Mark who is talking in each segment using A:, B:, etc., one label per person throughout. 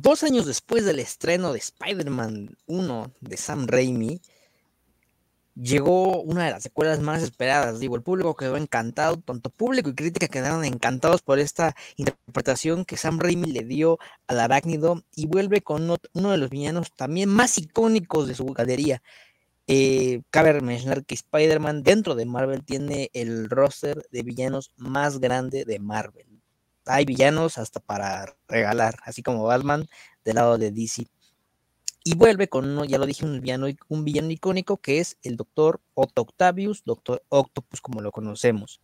A: dos años después del estreno de Spider-Man 1 de Sam Raimi, llegó una de las secuelas más esperadas. Digo, el público quedó encantado, tanto público y crítica quedaron encantados por esta interpretación que Sam Raimi le dio al arácnido y vuelve con uno de los villanos también más icónicos de su galería. Eh, cabe mencionar que Spider-Man dentro de Marvel tiene el roster de villanos más grande de Marvel. Hay villanos hasta para regalar, así como Batman del lado de DC. Y vuelve con uno, ya lo dije, un villano, un villano icónico que es el Doctor Otto Octavius, Doctor Octopus como lo conocemos.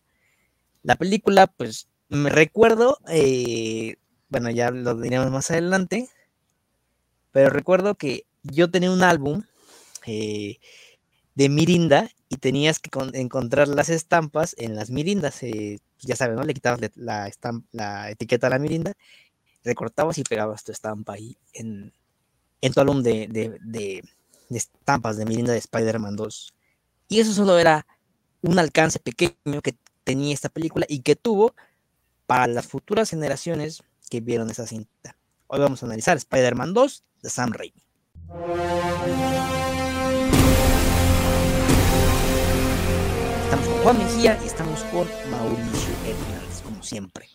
A: La película, pues, me recuerdo, eh, bueno, ya lo diremos más adelante, pero recuerdo que yo tenía un álbum eh, de Mirinda y tenías que encontrar las estampas en las Mirindas. Eh, ya sabes, ¿no? Le quitabas la, etiqueta a la Mirinda, recortabas y pegabas tu estampa ahí en, en tu álbum de, estampas de Mirinda de Spider-Man 2. Y eso solo era un alcance pequeño que tenía esta película y que tuvo para las futuras generaciones que vieron esa cinta. Hoy vamos a analizar Spider-Man 2 de Sam Raimi. Juan Mejía y estamos con Mauricio Hernández, como siempre.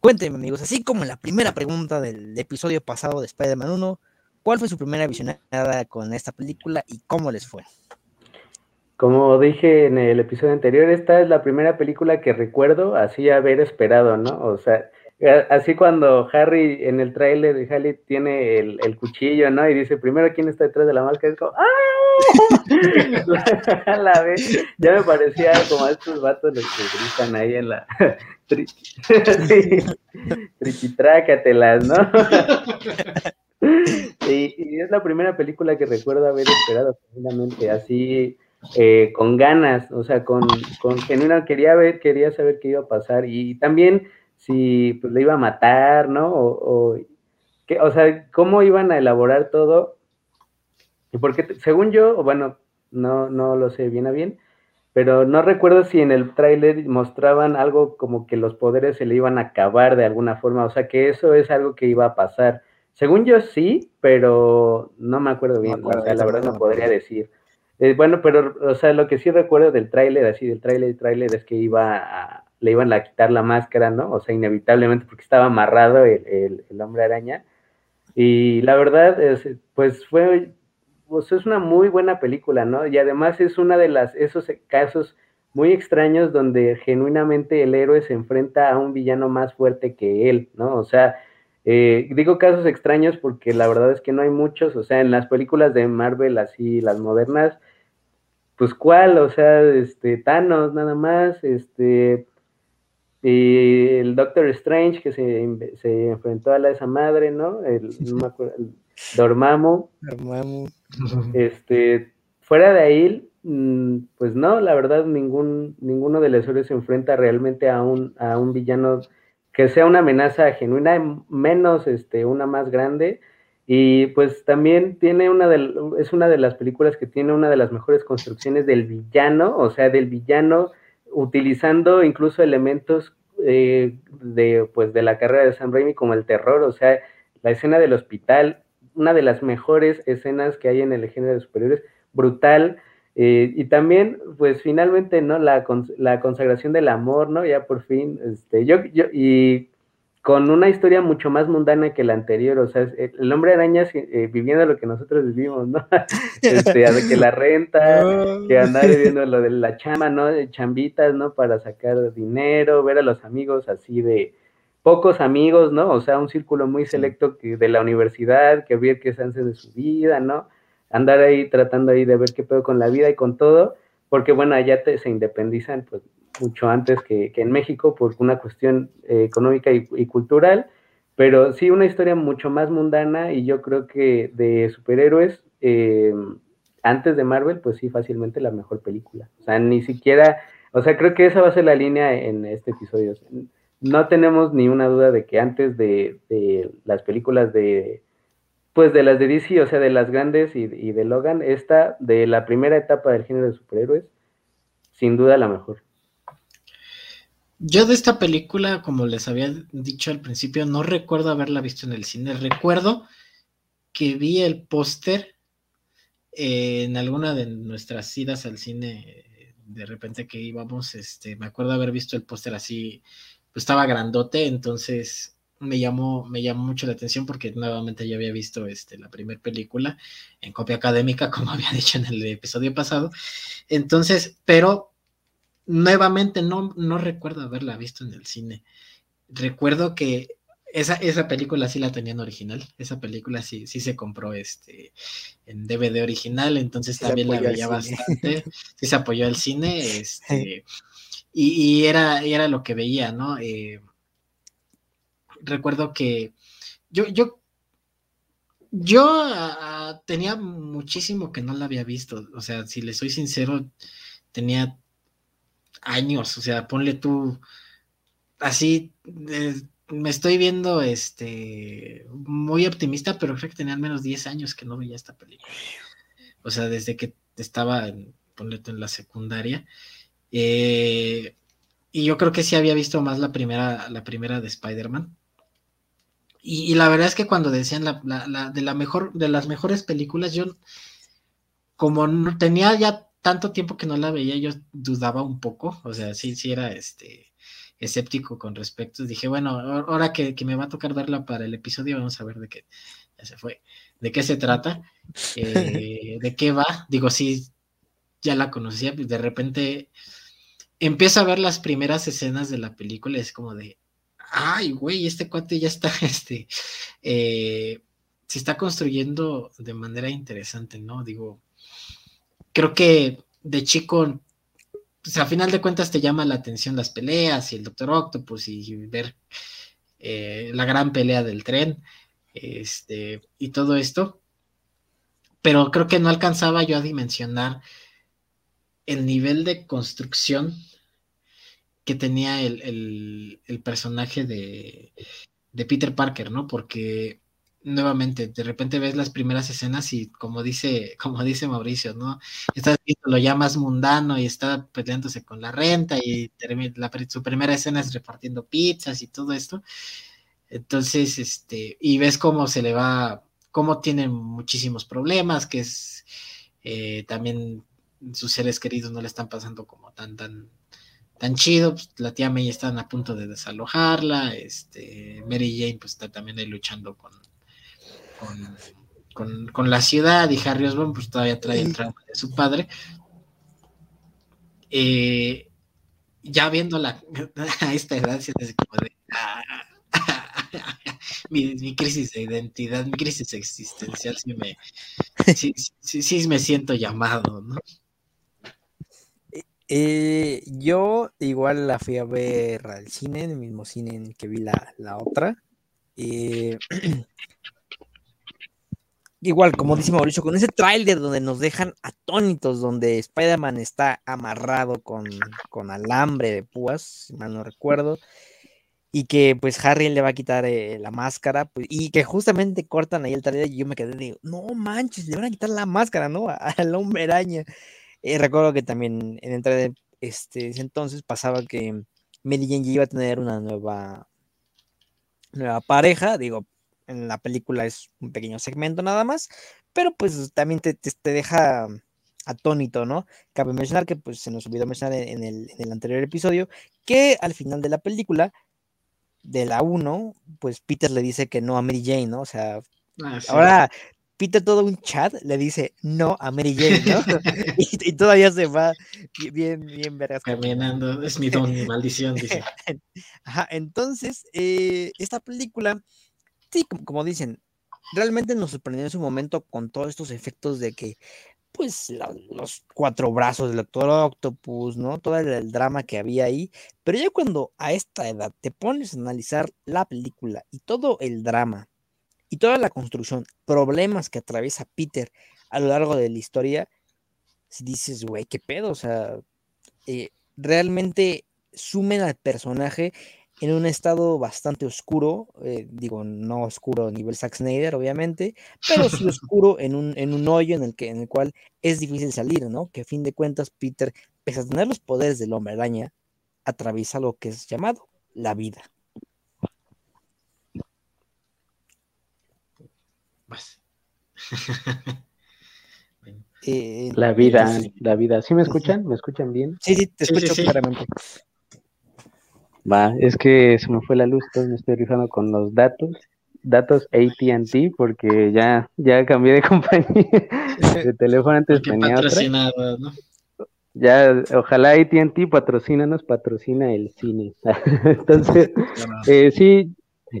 A: Cuéntenme, amigos, así como en la primera pregunta del episodio pasado de Spider-Man 1, ¿Cuál fue su primera visionada con esta película y cómo les fue?
B: Como dije en el episodio anterior, esta es la primera película que recuerdo así haber esperado, ¿no? O sea, así cuando Harry en el tráiler de Harry tiene el, cuchillo, ¿no? Y dice, primero, ¿quién está detrás de la máscara? Es como, ¡ah! la vez, ya me parecía como a estos vatos los que gritan ahí en la... Trichitrácatelas, ¿no? y, es la primera película que recuerdo haber esperado, genuinamente, así, eh, con ganas, o sea, con, con genuina, quería ver, quería saber qué iba a pasar y también si pues, le iba a matar, ¿no? O, que, o sea, cómo iban a elaborar todo. Y porque, según yo, bueno, no, no lo sé bien a bien, pero no recuerdo si en el tráiler mostraban algo como que los poderes se le iban a acabar de alguna forma, o sea, que eso es algo que iba a pasar según yo sí, pero no me acuerdo bien, o sea, la verdad no podría decir. Eh, bueno, pero, o sea, lo que sí recuerdo del tráiler, así del tráiler, tráiler, es que iba a, le iban a quitar la máscara, ¿no? O sea, inevitablemente porque estaba amarrado el, hombre araña. Y la verdad, es, pues fue, pues es una muy buena película, ¿no? Y además es una de las, esos casos muy extraños donde genuinamente el héroe se enfrenta a un villano más fuerte que él, ¿no? O sea, eh, digo casos extraños porque la verdad es que no hay muchos, o sea, en las películas de Marvel, así las modernas, pues cuál, o sea, este, Thanos nada más, este, y el Doctor Strange que se, se enfrentó a la, esa madre, ¿no? El, no me acuerdo, el Dormammu. Dormammu. Este, fuera de ahí, mm, pues no, la verdad, ningún, ninguno de los héroes se enfrenta realmente a un, a un villano que sea una amenaza genuina, menos este, una más grande. Y pues también tiene una de, es una de las películas que tiene una de las mejores construcciones del villano, o sea, del villano utilizando incluso elementos eh, de, pues, de la carrera de Sam Raimi como el terror, o sea, la escena del hospital, una de las mejores escenas que hay en el género de superiores, brutal, eh, y también, pues finalmente, ¿no? La, la, consagración del amor, ¿no? Ya por fin, este, yo, yo, y con una historia mucho más mundana que la anterior, o sea, el hombre araña eh, viviendo lo que nosotros vivimos, ¿no? este, que la renta, que andar viviendo lo de la chama, ¿no? De chambitas, ¿no? Para sacar dinero, ver a los amigos así de pocos amigos, ¿no? O sea, un círculo muy selecto que, de la universidad, que ver qué se hace de su vida, ¿no? andar ahí tratando ahí de ver qué pedo con la vida y con todo, porque bueno, allá te, se independizan pues mucho antes que, en México por una cuestión eh, económica y, cultural, pero sí una historia mucho más mundana y yo creo que de superhéroes, eh, antes de Marvel, pues sí, fácilmente la mejor película. O sea, ni siquiera, o sea, creo que esa va a ser la línea en este episodio. No tenemos ni una duda de que antes de las películas de pues de las de DC, o sea, de las grandes y, de Logan, esta de la primera etapa del género de superhéroes, sin duda la mejor.
C: Yo de esta película, como les había dicho al principio, no recuerdo haberla visto en el cine. Recuerdo que vi el póster en alguna de nuestras idas al cine, de repente que íbamos, este, me acuerdo haber visto el póster así, pues estaba grandote, entonces me llamó, me llamó mucho la atención porque nuevamente yo había visto este, la primera película en copia académica, como había dicho en el episodio pasado. Entonces, pero nuevamente no, no recuerdo haberla visto en el cine. Recuerdo que esa, esa película sí la tenían original, esa película sí, sí se compró este en DVD original, entonces también la veía bastante, sí se apoyó al cine, este, y, era, era lo que veía, ¿no? Eh, recuerdo que yo, yo, yo tenía muchísimo que no la había visto, o sea, si le soy sincero, tenía años, o sea, ponle tú así, eh, me estoy viendo este muy optimista, pero creo que tenía al menos 10 años que no veía esta película. O sea, desde que estaba, en, ponle tú en la secundaria. Eh, y yo creo que sí había visto más la primera, la primera de Spider-Man. Y, la verdad es que cuando decían la, de la mejor, de las mejores películas, yo como no tenía ya tanto tiempo que no la veía, yo dudaba un poco, o sea, sí, sí era este escéptico con respecto. Dije, bueno, ahora que, me va a tocar verla para el episodio, vamos a ver de qué, ya se fue, de qué se trata, eh, de qué va. Digo, sí, ya la conocía, pues de repente empiezo a ver las primeras escenas de la película y es como de, ay, güey, este cuate ya está, este, eh, se está construyendo de manera interesante, ¿no? Digo, creo que de chico, pues a final de cuentas te llama la atención las peleas y el Doctor Octopus y ver eh, la gran pelea del tren este, y todo esto. Pero creo que no alcanzaba yo a dimensionar el nivel de construcción que tenía el, personaje de, de, Peter Parker, ¿no? Porque nuevamente, de repente ves las primeras escenas y como dice, como dice Mauricio, ¿no? Estás lo más mundano y está peleándose con la renta y la, su primera escena es repartiendo pizzas y todo esto. Entonces, este, y ves cómo se le va, cómo tiene muchísimos problemas, que es eh, también sus seres queridos no le están pasando como tan, tan, tan chido, pues, la tía May están a punto de desalojarla, este, Mary Jane pues está también ahí luchando con, con, la ciudad y Harry Osborn pues todavía trae el trauma de su padre. Eh, ya viéndola a esta edad, como de, mi, crisis de identidad, mi crisis existencial, sí me, sí, me siento llamado, ¿no?
A: Eh, yo igual la fui a ver al cine, en el mismo cine en que vi la, la otra. Eh, igual, como dice Mauricio, con ese tráiler donde nos dejan atónitos, donde Spider-Man está amarrado con, alambre de púas, si mal no recuerdo, y que pues Harry le va a quitar eh, la máscara, pues, y que justamente cortan ahí el tráiler y yo me quedé digo, no manches, le van a quitar la máscara, ¿no? Al hombre araña. Eh, recuerdo que también en el trailer este, entonces pasaba que Mary Jane iba a tener una nueva nueva pareja, digo, en la película es un pequeño segmento nada más, pero pues también te, deja atónito, ¿no? Cabe mencionar que pues se nos olvidó mencionar en el, anterior episodio que al final de la película, de la 1, pues Peter le dice que no a Mary Jane, ¿no? O sea, ah, ahora Peter todo un chat le dice no a Mary Jane, ¿no? y, todavía se va bien, bien verás.
C: Caminando, es mi don, mi maldición, dice.
A: Ajá, entonces, eh, esta película sí, como, dicen, realmente nos sorprendió en su momento con todos estos efectos de que, pues, los cuatro brazos del Doctor Octopus, ¿no? Todo el, drama que había ahí. Pero ya cuando a esta edad te pones a analizar la película y todo el drama y toda la construcción, problemas que atraviesa Peter a lo largo de la historia, si dices, güey, qué pedo, o sea, eh, realmente sumen al personaje en un estado bastante oscuro, eh, digo, no oscuro a nivel Zack Snyder, obviamente, pero sí oscuro en un, en un hoyo en el, que, en el cual es difícil salir, ¿no? Que a fin de cuentas Peter, pese a tener los poderes del hombre araña, atraviesa lo que es llamado la vida.
B: Eh, la vida, la vida. ¿Sí me escuchan? ¿Me escuchan bien?
A: Sí, sí, te escucho claramente.
B: Va, es que se me fue la luz, entonces me estoy rifando con los datos, datos AT&T, porque ya, ya cambié de compañía de teléfono, antes tenía otra. ¿no? Ya, ojalá AT&T patrocina, patrocina el cine. entonces, eh, sí,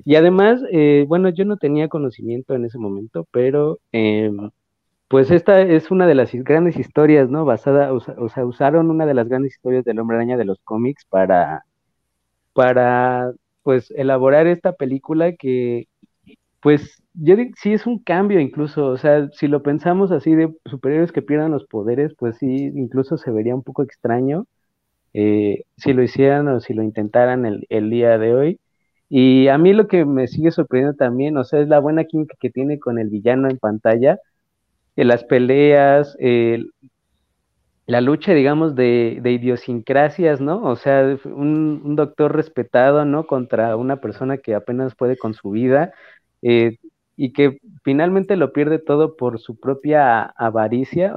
B: y además, eh, bueno, yo no tenía conocimiento en ese momento, pero em, pues esta es una de las grandes historias, ¿no? Basada, o sea, usaron una de las grandes historias del hombre araña de los cómics para, para, pues, elaborar esta película que, pues, yo sí es un cambio incluso, o sea, si lo pensamos así de superiores que pierdan los poderes, pues sí, incluso se vería un poco extraño eh, si lo hicieran o si lo intentaran el, el día de hoy. Y a mí lo que me sigue sorprendiendo también, o sea, es la buena química que tiene con el villano en pantalla, en las peleas, la lucha, digamos, de, idiosincrasias, ¿no? O sea, un, doctor respetado, ¿no? Contra una persona que apenas puede con su vida eh, y que finalmente lo pierde todo por su propia avaricia.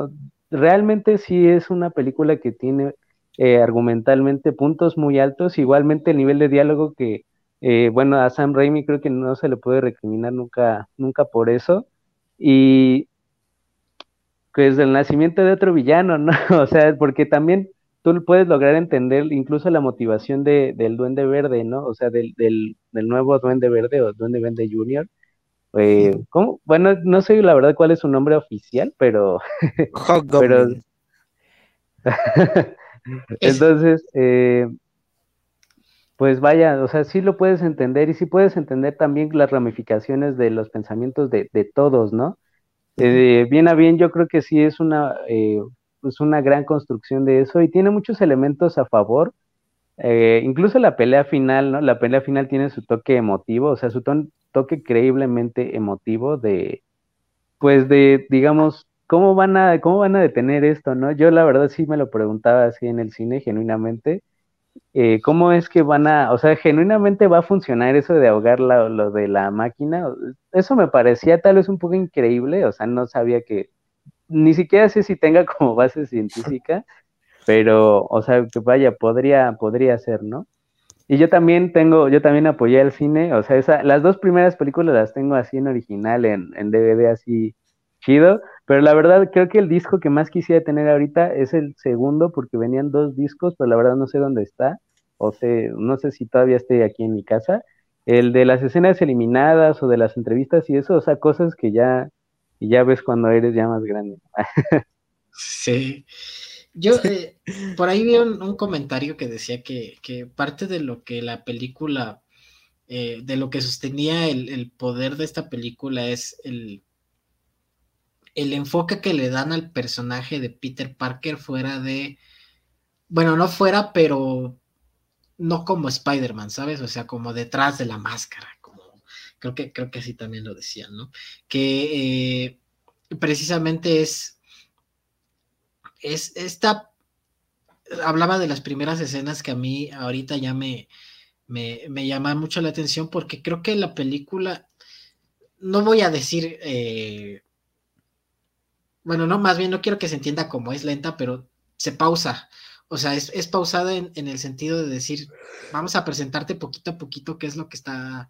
B: Realmente sí es una película que tiene eh, argumentalmente puntos muy altos, igualmente el nivel de diálogo que eh, bueno, a Sam Raimi creo que no se le puede recriminar nunca, nunca por eso. Y pues el nacimiento de otro villano, ¿no? O sea, porque también tú puedes lograr entender incluso la motivación de, del Duende Verde, ¿no? O sea, del, del, nuevo Duende Verde o Duende Verde Junior. Eh, ¿cómo? Bueno, no sé la verdad cuál es su nombre oficial, pero... pero... Entonces, eh, pues vaya, o sea, sí lo puedes entender y sí puedes entender también las ramificaciones de los pensamientos de, todos, ¿no? Eh, bien a bien, yo creo que sí es una, pues una gran construcción de eso y tiene muchos elementos a favor. Eh, incluso la pelea final, ¿no? La pelea final tiene su toque emotivo, o sea, su toque creíblemente emotivo de, pues de, digamos, ¿cómo van a, cómo van a detener esto, no? Yo la verdad sí me lo preguntaba así en el cine, genuinamente eh, cómo es que van a, o sea, genuinamente va a funcionar eso de ahogar lo de la máquina. Eso me parecía tal vez un poco increíble, o sea, no sabía que, ni siquiera sé si tenga como base científica, pero, o sea, que vaya, podría, podría ser, ¿no? Y yo también tengo, yo también apoyé al cine, o sea, esa, las dos primeras películas las tengo así en original, en, en DVD así chido, pero la verdad, creo que el disco que más quisiera tener ahorita es el segundo, porque venían dos discos, pero la verdad no sé dónde está, o sé, no sé si todavía esté aquí en mi casa. El de las escenas eliminadas o de las entrevistas y eso, o sea, cosas que ya, ya ves cuando eres ya más grande.
C: sí. Yo eh, por ahí vi un, comentario que decía que, parte de lo que la película, eh, de lo que sostenía el, poder de esta película es el, el enfoque que le dan al personaje de Peter Parker fuera de, bueno, no fuera, pero no como Spider-Man, ¿sabes? O sea, como detrás de la máscara, como creo que creo que así también lo decían, ¿no? Que eh, precisamente es es esta hablaba de las primeras escenas que a mí ahorita ya me me, me llama mucho la atención porque creo que la película no voy a decir eh, bueno, no, más bien no quiero que se entienda como es lenta, pero se pausa. O sea, es, pausada en, el sentido de decir, vamos a presentarte poquito a poquito qué es lo que está,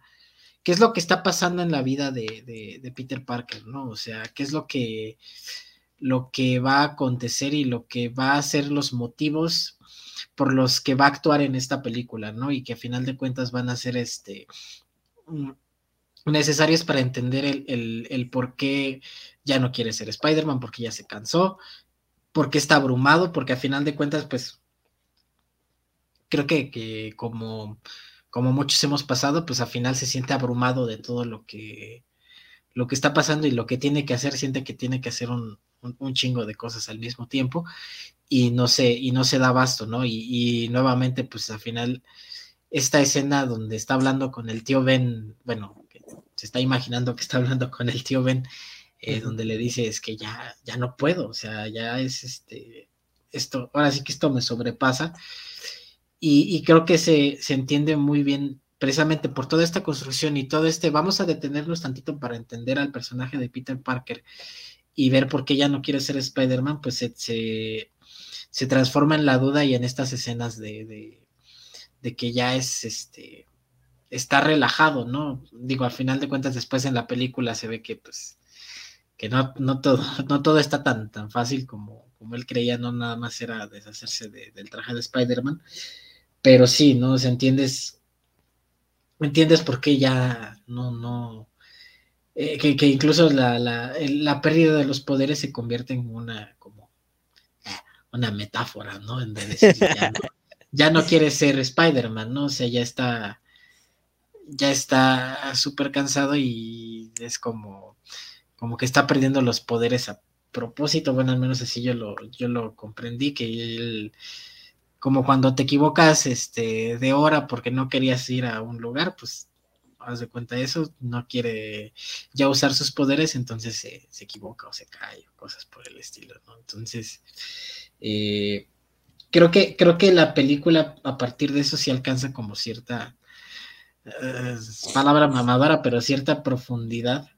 C: qué es lo que está pasando en la vida de, Peter Parker, ¿no? O sea, qué es lo que, lo que va a acontecer y lo que va a ser los motivos por los que va a actuar en esta película, ¿no? Y que a final de cuentas van a ser este necesarios para entender el, el por qué ya no quiere ser Spider-Man porque ya se cansó, porque está abrumado, porque a final de cuentas, pues, creo que, como, como muchos hemos pasado, pues al final se siente abrumado de todo lo que, lo que está pasando y lo que tiene que hacer, siente que tiene que hacer un, chingo de cosas al mismo tiempo y no se, y no se da abasto, ¿no? Y, y, nuevamente, pues al final, esta escena donde está hablando con el tío Ben, bueno, se está imaginando que está hablando con el tío Ben eh, donde le dice es que ya, ya no puedo, o sea, ya es este, esto, ahora sí que esto me sobrepasa. y, creo que se, se, entiende muy bien precisamente por toda esta construcción y todo este, vamos a detenernos tantito para entender al personaje de Peter Parker y ver por qué ya no quiere ser Spider-Man, pues se, se, transforma en la duda y en estas escenas de, de, que ya es este está relajado, ¿no? Digo, al final de cuentas, después en la película se ve que pues que no, no todo, no todo está tan, tan fácil como, como él creía, no nada más era deshacerse del traje de Spider-Man, pero sí, ¿no? Se entiendes, entiendes por qué ya no, no, eh, que, incluso la, la, pérdida de los poderes se convierte en una, como, eh, una metáfora, ¿no? En decir, ya, no, ya no quiere ser Spider-Man, ¿no? O sea, ya está, ya está súper cansado y es como, como que está perdiendo los poderes a propósito, bueno, al menos así yo lo, yo lo comprendí, que él, como cuando te equivocas este, de hora porque no querías ir a un lugar, pues haz de cuenta eso, no quiere ya usar sus poderes, entonces se, equivoca o se cae o cosas por el estilo, ¿no? Entonces, eh, creo, que, creo que la película a partir de eso sí alcanza como cierta, palabra mamadora, pero cierta profundidad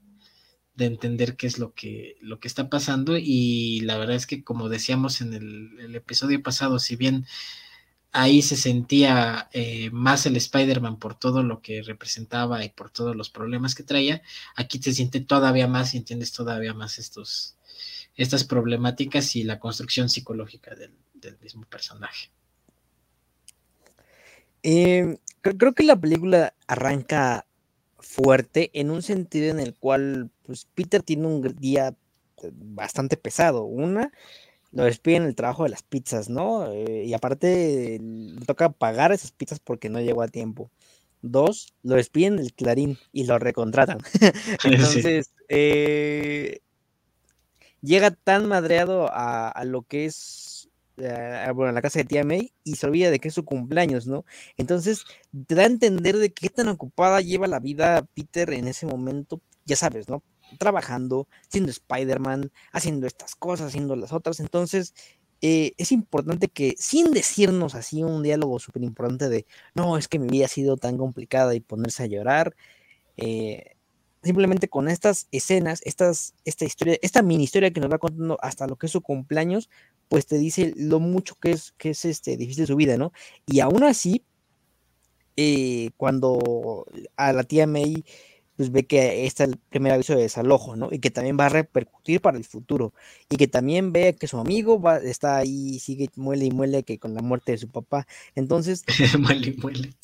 C: de entender qué es lo que, lo que está pasando y la verdad es que como decíamos en el, episodio pasado, si bien ahí se sentía eh, más el Spider-Man por todo lo que representaba y por todos los problemas que traía, aquí se siente todavía más y entiendes todavía más estos, estas problemáticas y la construcción psicológica del, mismo personaje.
A: Eh, creo que la película arranca fuerte en un sentido en el cual pues Peter tiene un día eh, bastante pesado. Una, lo despiden el trabajo de las pizzas, ¿no? Eh, y aparte le toca pagar esas pizzas porque no llegó a tiempo. Dos, lo despiden del Clarín y lo recontratan. Entonces, eh, llega tan madreado a, lo que es bueno, la casa de tía May y se olvida de que es su cumpleaños, ¿no? Entonces te da a entender de qué tan ocupada lleva la vida Peter en ese momento, ya sabes, ¿no? Trabajando, siendo Spider-Man, haciendo estas cosas, haciendo las otras. Entonces, eh, es importante que sin decirnos así un diálogo súper importante de, no, es que mi vida ha sido tan complicada y ponerse a llorar, eh, simplemente con estas escenas, estas, esta historia, esta mini historia que nos va contando hasta lo que es su cumpleaños, pues te dice lo mucho que es, que es este, difícil su vida, ¿no? Y aún así, eh, cuando a la tía May pues ve que está el primer aviso de desalojo, ¿no? Y que también va a repercutir para el futuro. Y que también ve que su amigo va, está ahí, sigue, muele y muele que con la muerte de su papá. Entonces...
C: muele y muele.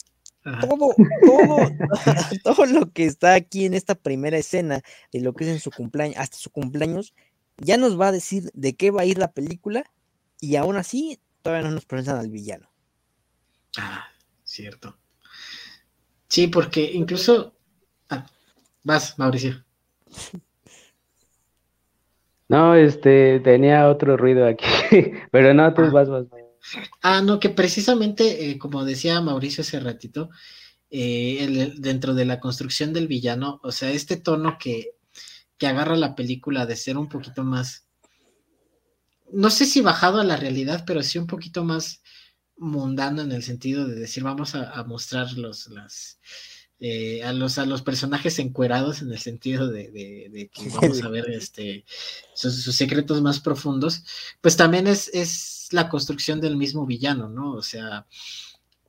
A: Todo, todo, todo lo que está aquí en esta primera escena de lo que es en su cumpleaños, hasta su cumpleaños, ya nos va a decir de qué va a ir la película y aún así, todavía no nos presentan al villano.
C: Ah, cierto. Sí, porque incluso. Ah, vas, Mauricio.
B: No, este, tenía otro ruido aquí, pero no, tú ah. vas, vas.
C: Ah, no, que precisamente, eh, como decía Mauricio hace ratito, eh, dentro de la construcción del villano, o sea, este tono que, que agarra la película de ser un poquito más no sé si bajado a la realidad, pero sí un poquito más mundano en el sentido de decir, vamos a, mostrar los, las, eh, a, los, a los personajes encuerados en el sentido de, que vamos a ver este, sus, secretos más profundos, pues también es, es la construcción del mismo villano, ¿no? O sea,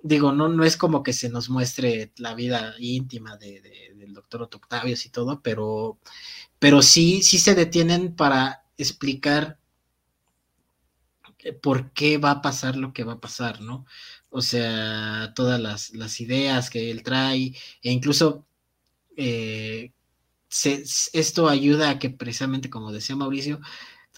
C: digo, no, no es como que se nos muestre la vida íntima de, del doctor Otto Octavius y todo, pero, pero sí, sí se detienen para explicar por qué va a pasar lo que va a pasar, ¿no? O sea, todas las, ideas que él trae, e incluso eh, esto ayuda a que precisamente, como decía Mauricio,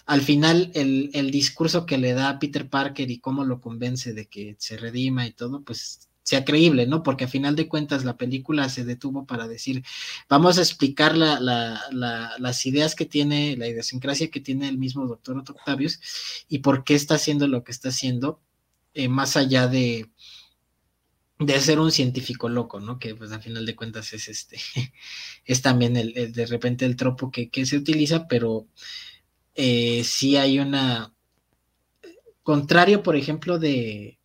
C: al final el, el, discurso que le da a Peter Parker y cómo lo convence de que se redima y todo, pues sea creíble, ¿no? Porque a final de cuentas la película se detuvo para decir, vamos a explicar la, las ideas que tiene, la idiosincrasia que tiene el mismo doctor Octavius y por qué está haciendo lo que está haciendo, eh, más allá de, de ser un científico loco, ¿no? Que pues a final de cuentas es este, es también el, de repente el tropo que, se utiliza, pero eh, sí hay una, contrario, por ejemplo, de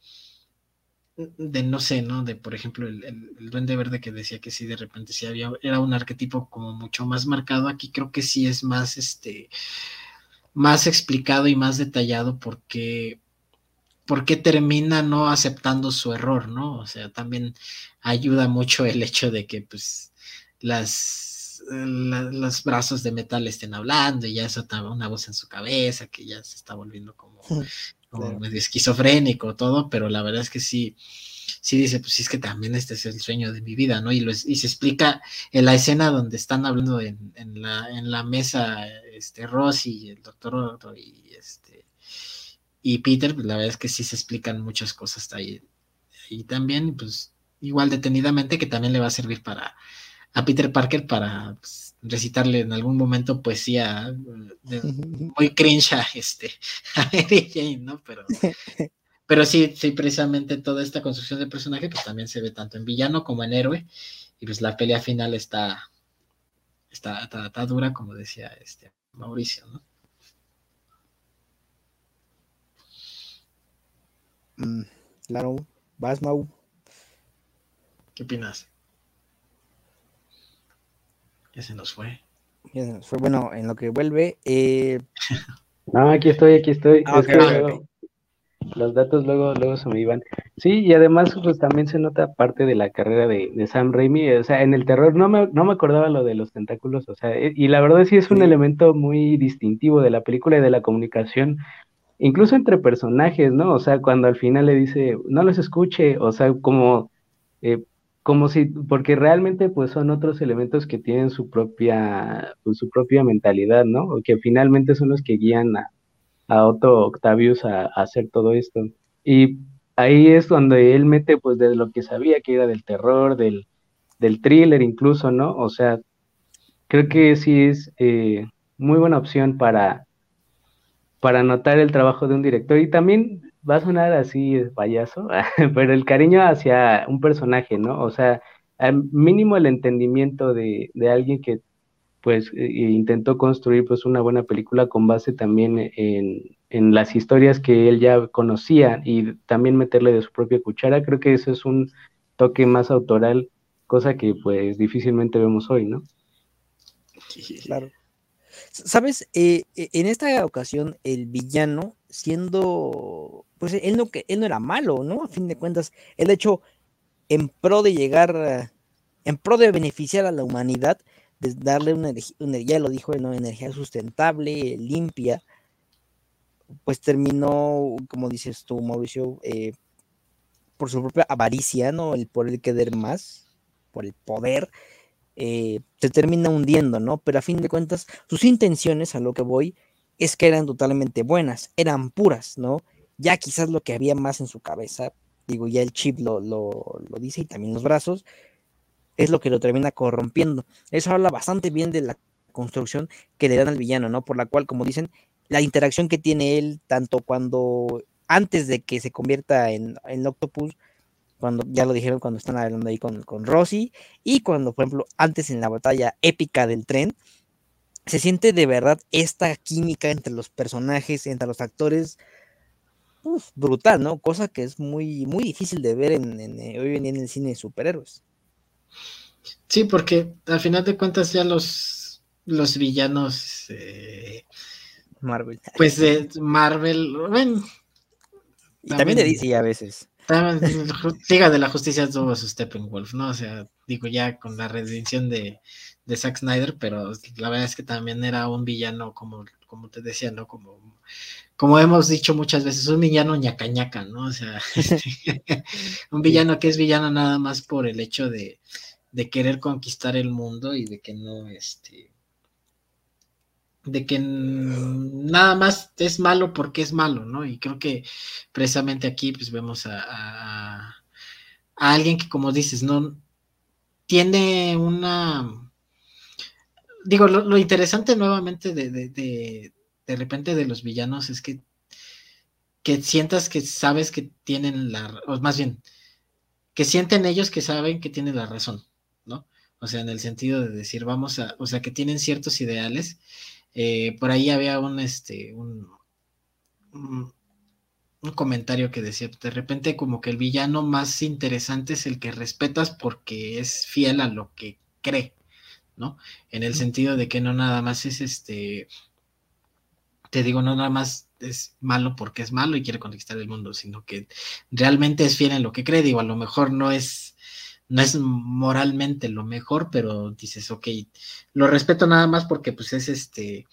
C: de no sé, ¿no? De por ejemplo el, el, duende verde que decía que sí de repente sí había, era un arquetipo como mucho más marcado, aquí creo que sí es más este más explicado y más detallado porque porque termina no aceptando su error, ¿no? O sea, también ayuda mucho el hecho de que pues las los brazos de metal estén hablando y ya eso una voz en su cabeza que ya se está volviendo como como medio esquizofrénico, todo, pero la verdad es que sí, sí dice, pues es que también este es el sueño de mi vida, ¿no? Y, y se explica en la escena donde están hablando en, en, la, en la mesa, este, Ross y el doctor y este, y Peter, pues la verdad es que sí se explican muchas cosas ahí. Y también, pues, igual detenidamente, que también le va a servir para, a Peter Parker para pues, recitarle en algún momento poesía eh, muy cringe a, este, a Mary Jane, ¿no? Pero, pero sí, sí, precisamente toda esta construcción de personaje, pues también se ve tanto en villano como en héroe, y pues la pelea final está, está, está, dura, como decía este Mauricio, ¿no?
A: Mm, claro, vas, Mau.
C: ¿Qué opinas? Ya se nos fue.
A: Ya se nos fue. Bueno, en lo que vuelve. Eh...
B: no, aquí estoy, aquí estoy. Ah, los datos luego, luego se me iban. Sí, y además, pues también se nota parte de la carrera de, de, Sam Raimi. O sea, en el terror no me, no me acordaba lo de los tentáculos. O sea, eh, y la verdad sí es un elemento muy distintivo de la película y de la comunicación incluso entre personajes, ¿no? O sea, cuando al final le dice, no los escuche, o sea, como eh, como si, porque realmente pues son otros elementos que tienen su propia, pues, su propia mentalidad, ¿no? O que finalmente son los que guían a, a Otto Octavius a, hacer todo esto. Y ahí es donde él mete pues de lo que sabía que era del terror, del, del thriller incluso, ¿no? O sea, creo que sí es eh, muy buena opción para, para notar el trabajo de un director y también va a sonar así payaso, pero el cariño hacia un personaje, ¿no? O sea, al mínimo el entendimiento de, de alguien que pues eh, intentó construir pues una buena película con base también en, en, las historias que él ya conocía y también meterle de su propia cuchara, creo que eso es un toque más autoral, cosa que pues difícilmente vemos hoy, ¿no?
A: Claro. Sabes, eh, e, en esta ocasión el villano siendo, pues él no, él no era malo, ¿no? A fin de cuentas, él hecho en pro de llegar, en pro de beneficiar a la humanidad, de darle una, energía, lo dijo ¿no? energía sustentable, limpia, pues terminó, como dices tú, Mauricio, eh, por su propia avaricia, ¿no? El poder querer más, por el poder, eh, se termina hundiendo, ¿no? Pero a fin de cuentas, sus intenciones, a lo que voy, es que eran totalmente buenas, eran puras, ¿no? Ya quizás lo que había más en su cabeza, digo, ya el chip lo, lo, dice y también los brazos, es lo que lo termina corrompiendo. Eso habla bastante bien de la construcción que le dan al villano, ¿no? Por la cual, como dicen, la interacción que tiene él, tanto cuando, antes de que se convierta en, en Octopus, cuando ya lo dijeron cuando están hablando ahí con, con Rosy, y cuando, por ejemplo, antes en la batalla épica del tren, se siente de verdad esta química entre los personajes, entre los actores, brutal, ¿no? Cosa que es muy, muy difícil de ver en, eh, hoy en día en el cine de superhéroes.
C: Sí, porque al final de cuentas ya los, los villanos eh,
A: Marvel.
C: Pues de Marvel.
A: Y también, de DC a veces.
C: Liga de la Justicia tuvo su Steppenwolf, ¿no? O sea, digo ya con la redención de, de Zack Snyder, pero la verdad es que también era un villano, como, como te decía, ¿no? Como, como hemos dicho muchas veces, un villano ñaca ñaca, ¿no? O sea, un villano que es villano nada más por el hecho de, de querer conquistar el mundo y de que no, este, de que nada más es malo porque es malo, ¿no? Y creo que precisamente aquí pues vemos a, a, alguien que como dices, no tiene una digo, lo, interesante nuevamente de, de, de, de, repente de los villanos es que, que sientas que sabes que tienen la, o más bien, que sienten ellos que saben que tienen la razón, ¿no? O sea, en el sentido de decir, vamos a, o sea, que tienen ciertos ideales. Eh, por ahí había un, este, un, un, un comentario que decía, de repente como que el villano más interesante es el que respetas porque es fiel a lo que cree, ¿no? En el sentido de que no nada más es este, te digo, no nada más es malo porque es malo y quiere conquistar el mundo, sino que realmente es fiel en lo que cree, digo, a lo mejor no es, no es moralmente lo mejor, pero dices, ok, lo respeto nada más porque pues es este,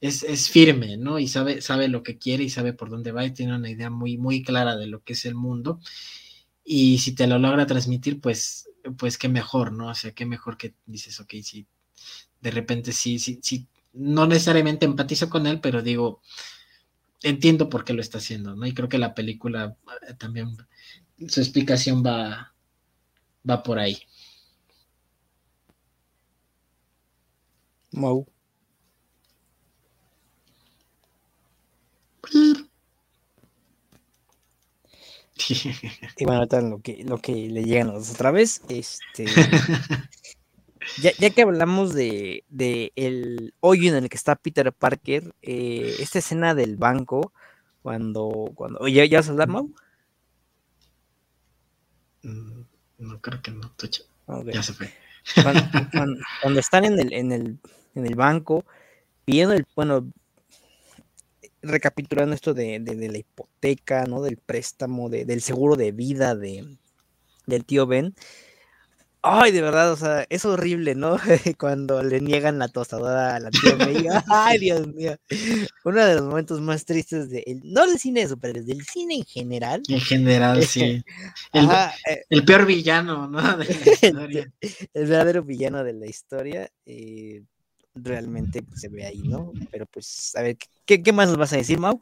C: es, firme, ¿no? Y sabe, sabe lo que quiere y sabe por dónde va y tiene una idea muy, muy clara de lo que es el mundo. Y si te lo logra transmitir, pues, pues qué mejor, ¿no? O sea, qué mejor que dices, ok, si de repente sí, sí, sí, no necesariamente empatizo con él, pero digo, entiendo por qué lo está haciendo, ¿no? Y creo que la película eh, también, su explicación va, va por ahí.
A: Wow. Y bueno, ahorita lo que, lo que le llegan otra vez, este ya, que hablamos de, el hoyo en el que está Peter Parker, eh, esta escena del banco, cuando, cuando, ¿ya, ya vas a hablar, Mau?
C: Mm, no, creo que no, ya se fue.
A: Cuando, están en el, en el, en el banco, viendo el, bueno, recapitulando esto de, la hipoteca, ¿no? Del préstamo, del seguro de vida de, del tío Ben. Ay, de verdad, o sea, es horrible, ¿no? Cuando le niegan la tostadora a la tía May. Ay, Dios mío. Uno de los momentos más tristes de, no del cine de superhéroes, del cine en general.
C: En general, sí. El, eh, el peor villano, ¿no? De la
A: historia. El, verdadero villano de la historia. Eh, realmente se ve ahí, ¿no? Pero pues, a ver, ¿qué, qué más nos vas a decir, Mau?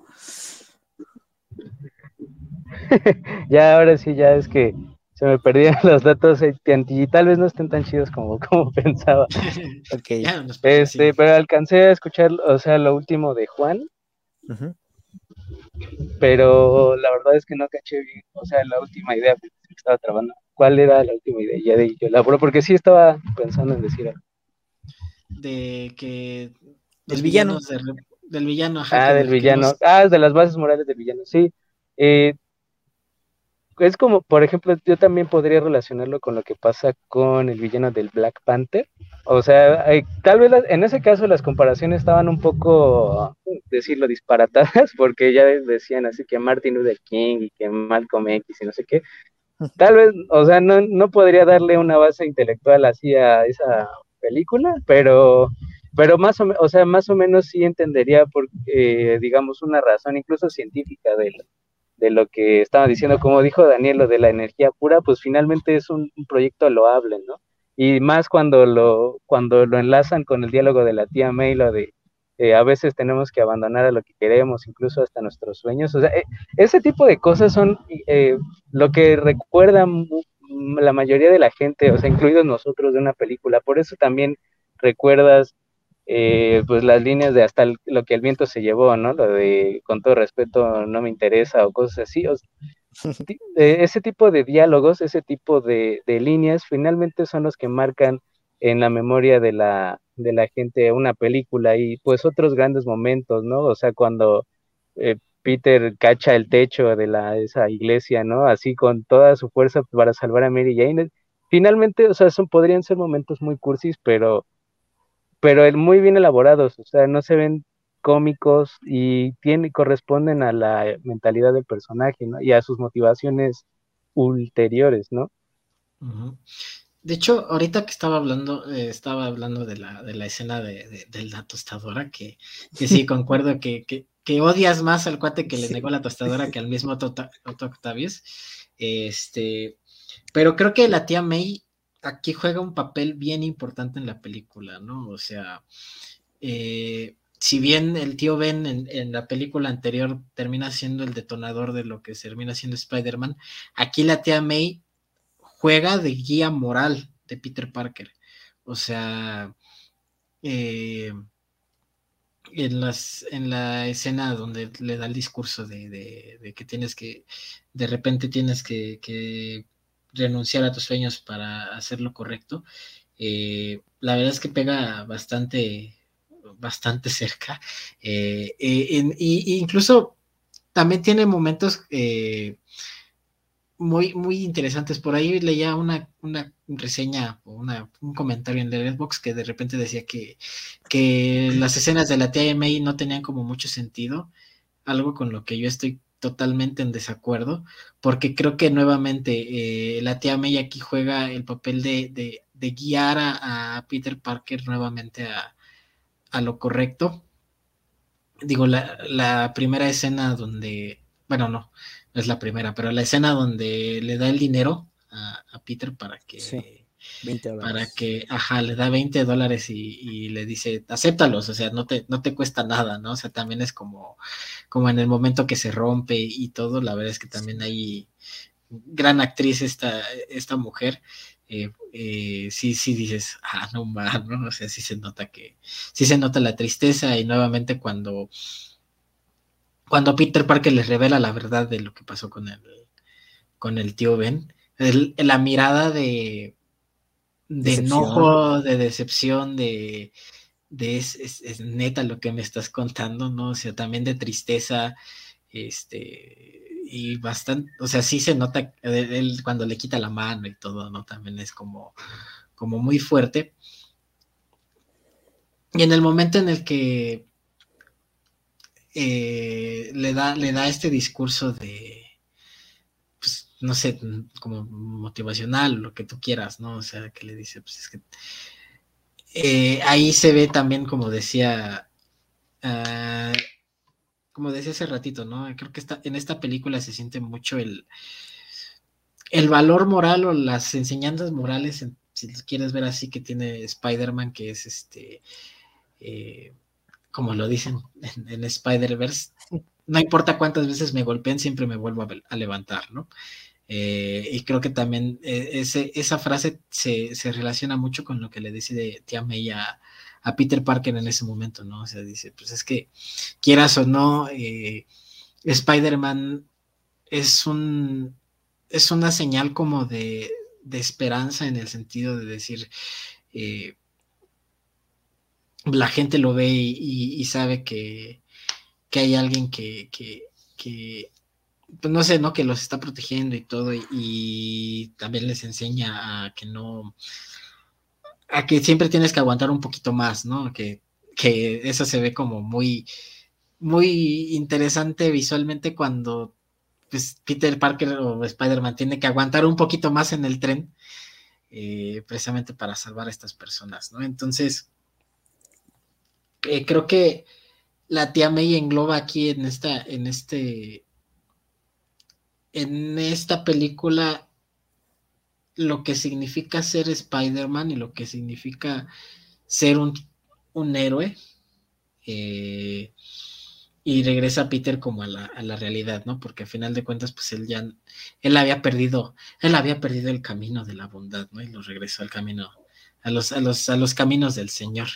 B: ya, ahora sí, ya es que se me perdían los datos y tal vez no estén tan chidos como, como pensaba. este, pero alcancé a escuchar, o sea, lo último de Juan. Pero la verdad es que no caché bien, o sea, la última idea que estaba trabajando. ¿Cuál era la última idea? Ya de yo la porque sí estaba pensando en decir algo
C: de que
A: del villano
C: del villano
B: ah del villano ah de las bases morales del villano sí eh, es como por ejemplo yo también podría relacionarlo con lo que pasa con el villano del Black Panther. O sea eh, tal vez en ese caso las comparaciones estaban un poco decirlo disparatadas porque ya decían así que Martin Luther King y que Malcolm X y no sé qué. Tal vez o sea no, no podría darle una base intelectual así a esa película, pero, pero más o, o sea, más o menos sí entendería, por, eh, digamos, una razón incluso científica de, de lo que estaba diciendo, como dijo Daniel, lo de la energía pura, pues finalmente es un, proyecto loable, ¿no? Y más cuando lo, cuando lo enlazan con el diálogo de la tía May, lo de eh, a veces tenemos que abandonar a lo que queremos, incluso hasta nuestros sueños. O sea, eh, ese tipo de cosas son lo que recuerdan la mayoría de la gente, o sea, incluidos nosotros de una película. Por eso también recuerdas eh, pues las líneas de hasta lo que el viento se llevó, ¿no? Lo de con todo respeto no me interesa o cosas así. ese tipo de diálogos, ese tipo de, líneas, finalmente son los que marcan en la memoria de la, de la gente una película y pues otros grandes momentos, ¿no? O sea, cuando eh, Peter cacha el techo de la, esa iglesia, ¿no? Así con toda su fuerza para salvar a Mary Jane. Finalmente, o sea, son, podrían ser momentos muy cursis, pero, pero muy bien elaborados, o sea, no se ven cómicos y tiene, corresponden a la mentalidad del personaje, ¿no? Y a sus motivaciones ulteriores, ¿no?
C: De hecho, ahorita que estaba hablando, eh, estaba hablando de la, de la escena de, de, la tostadora, que, que sí, concuerdo que, que, que odias más al cuate que le negó la tostadora que al mismo Otto, Octavius. Este, pero creo que la tía May aquí juega un papel bien importante en la película, ¿no? O sea, eh, si bien el tío Ben en, la película anterior termina siendo el detonador de lo que termina siendo Spider-Man, aquí la tía May juega de guía moral de Peter Parker. O sea, eh, en, las, en la escena donde le da el discurso de, que tienes que, de repente tienes que, renunciar a tus sueños para hacer lo correcto, eh, la verdad es que pega bastante, bastante cerca. Eh, eh, incluso también tiene momentos muy, muy interesantes. Por ahí leía una, una reseña o una, un comentario en Letterboxd que de repente decía que, que las escenas de la May no tenían como mucho sentido, algo con lo que yo estoy totalmente en desacuerdo, porque creo que nuevamente eh, la tía May aquí juega el papel de, de, guiar a, Peter Parker nuevamente a, a lo correcto. Digo, la, la primera escena donde, bueno, no, no es la primera, pero la escena donde le da el dinero a, Peter para que... para que, ajá, le da 20 dólares y, le dice, acéptalos, o sea, no te, no te cuesta nada, ¿no? O sea, también es como, como en el momento que se rompe y todo, la verdad es que también hay gran actriz esta, esta mujer, eh, eh, sí, sí dices, ah, no más, ¿no? O sea, sí se nota que, sí se nota la tristeza y nuevamente cuando cuando Peter Parker les revela la verdad de lo que pasó con el, con el tío Ben, la mirada de, de enojo, de decepción, de, de es, neta lo que me estás contando, ¿no? O sea, también de tristeza, este, y bastante, o sea, sí se nota él cuando le quita la mano y todo, ¿no? También es como, como muy fuerte. Y en el momento en el que eh, le, da, le da este discurso de, no sé, como motivacional, lo que tú quieras, ¿no? O sea, que le dice, pues es que eh, ahí se ve también, como decía, ah, como decía hace ratito, ¿no? Creo que está en esta película se siente mucho el, el valor moral o las enseñanzas morales, si quieres ver así, que tiene Spider-Man, que es este... Eh, como lo dicen en, Spider-Verse, no importa cuántas veces me golpeen, siempre me vuelvo a, levantar, ¿no? Eh, y creo que también eh, esa frase se, relaciona mucho con lo que le dice de tía May a, Peter Parker en ese momento, ¿no? O sea, dice, pues es que quieras o no, eh, Spider-Man es un es una señal como de, de, esperanza en el sentido de decir, la gente lo ve y, sabe que, hay alguien que, pues no sé, ¿no? Que los está protegiendo y todo, y, también les enseña a que no, a que siempre tienes que aguantar un poquito más, ¿no? Que, que eso se ve como muy, muy interesante visualmente cuando pues, Peter Parker o Spider-Man tiene que aguantar un poquito más en el tren, eh, precisamente para salvar a estas personas, ¿no? Entonces, eh, creo que la tía May engloba aquí en esta, en este, en esta película lo que significa ser Spider-Man y lo que significa ser un, héroe. Eh, y regresa Peter como a la, a la, realidad, ¿no? Porque al final de cuentas, pues él ya, él había perdido, él había perdido el camino de la bondad, ¿no? Y lo regresó al camino, a los, a los, a los caminos del Señor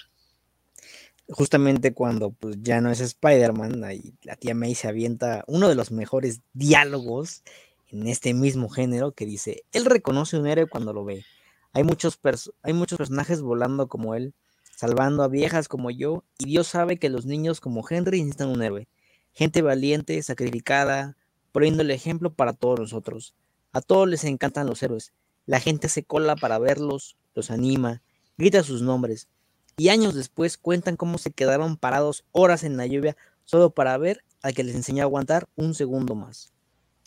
A: justamente cuando pues, ya no es Spider-Man, la tía May se avienta uno de los mejores diálogos en este mismo género que dice, él reconoce un héroe cuando lo ve. Hay muchos, hay muchos personajes volando como él, salvando a viejas como yo, y Dios sabe que los niños como Henry necesitan un héroe. Gente valiente, sacrificada, poniendo el ejemplo para todos nosotros. A todos les encantan los héroes. La gente se cola para verlos, los anima, grita sus nombres y años después cuentan cómo se quedaron parados horas en la lluvia solo para ver al que les enseñó a aguantar un segundo más.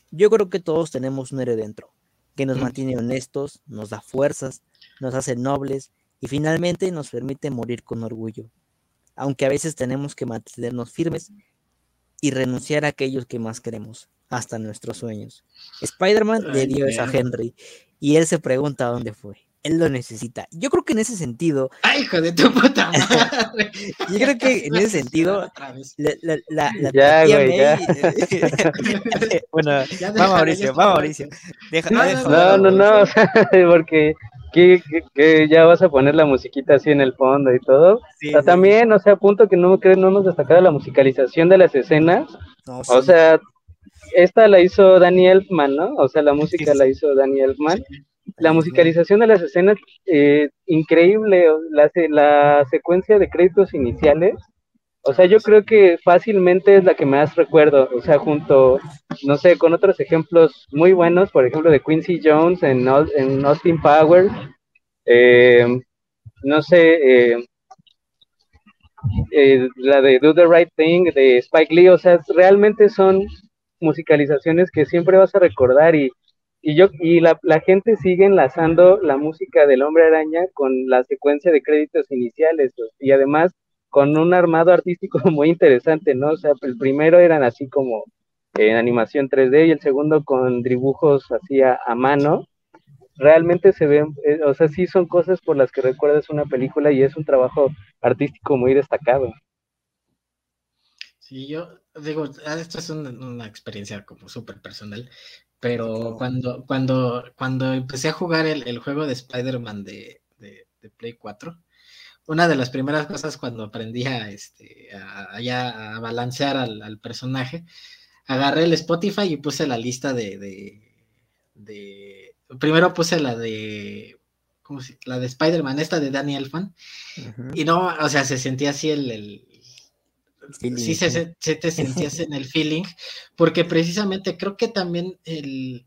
A: Yo creo que todos tenemos un héroe dentro, que nos mantiene honestos, nos da fuerzas, nos hace nobles y finalmente nos permite morir con orgullo. Aunque a veces tenemos que mantenernos firmes y renunciar a aquellos que más queremos, hasta nuestros sueños. Spider-Man le dio eso a Henry y él se pregunta dónde fue él lo necesita. Yo creo que en ese sentido.
C: ¡Ay, hijo de tu puta madre!
A: yo creo que en ese sentido. La, la, la, la
B: ya, güey, ya.
A: bueno, va Mauricio, va Mauricio. Deja,
B: no, no, no, porque que, que, ya vas a poner la musiquita así en el fondo y todo. Sí, también, o sea, punto que no, que no hemos destacado la musicalización de las escenas. o sea, esta la hizo Danny Elfman, ¿no? O sea, la música la hizo Danny Elfman la musicalización de las escenas, eh, increíble, la, la secuencia de créditos iniciales O sea, yo creo que fácilmente es la que más recuerdo, o sea, junto, no sé, con otros ejemplos muy buenos, por ejemplo, de Quincy Jones en, en Austin Power, eh, no sé, eh, eh, la de Do the Right Thing de Spike Lee, o sea, realmente son musicalizaciones que siempre vas a recordar y, y yo y la, gente sigue enlazando la música del Hombre Araña con la secuencia de créditos iniciales y además con un armado artístico muy interesante, ¿no? O sea, el primero eran así como en animación 3D y el segundo con dibujos así a, a mano realmente se ven, eh, o sea, sí son cosas por las que recuerdas una película y es un trabajo artístico muy destacado.
C: Sí, yo digo, ah, esto es una, experiencia como súper personal, pero cuando, cuando, cuando empecé a jugar el, juego de Spider-Man de, de, Play 4, una de las primeras cosas cuando aprendí a, este, a, a balancear al, personaje, agarré el Spotify y puse la lista de, de primero puse la de, ¿cómo se, la de Spider-Man, esta de Danny Elfman, y no, o sea, se sentía así el, sí, se, te sentías en el feeling, porque precisamente creo que también el,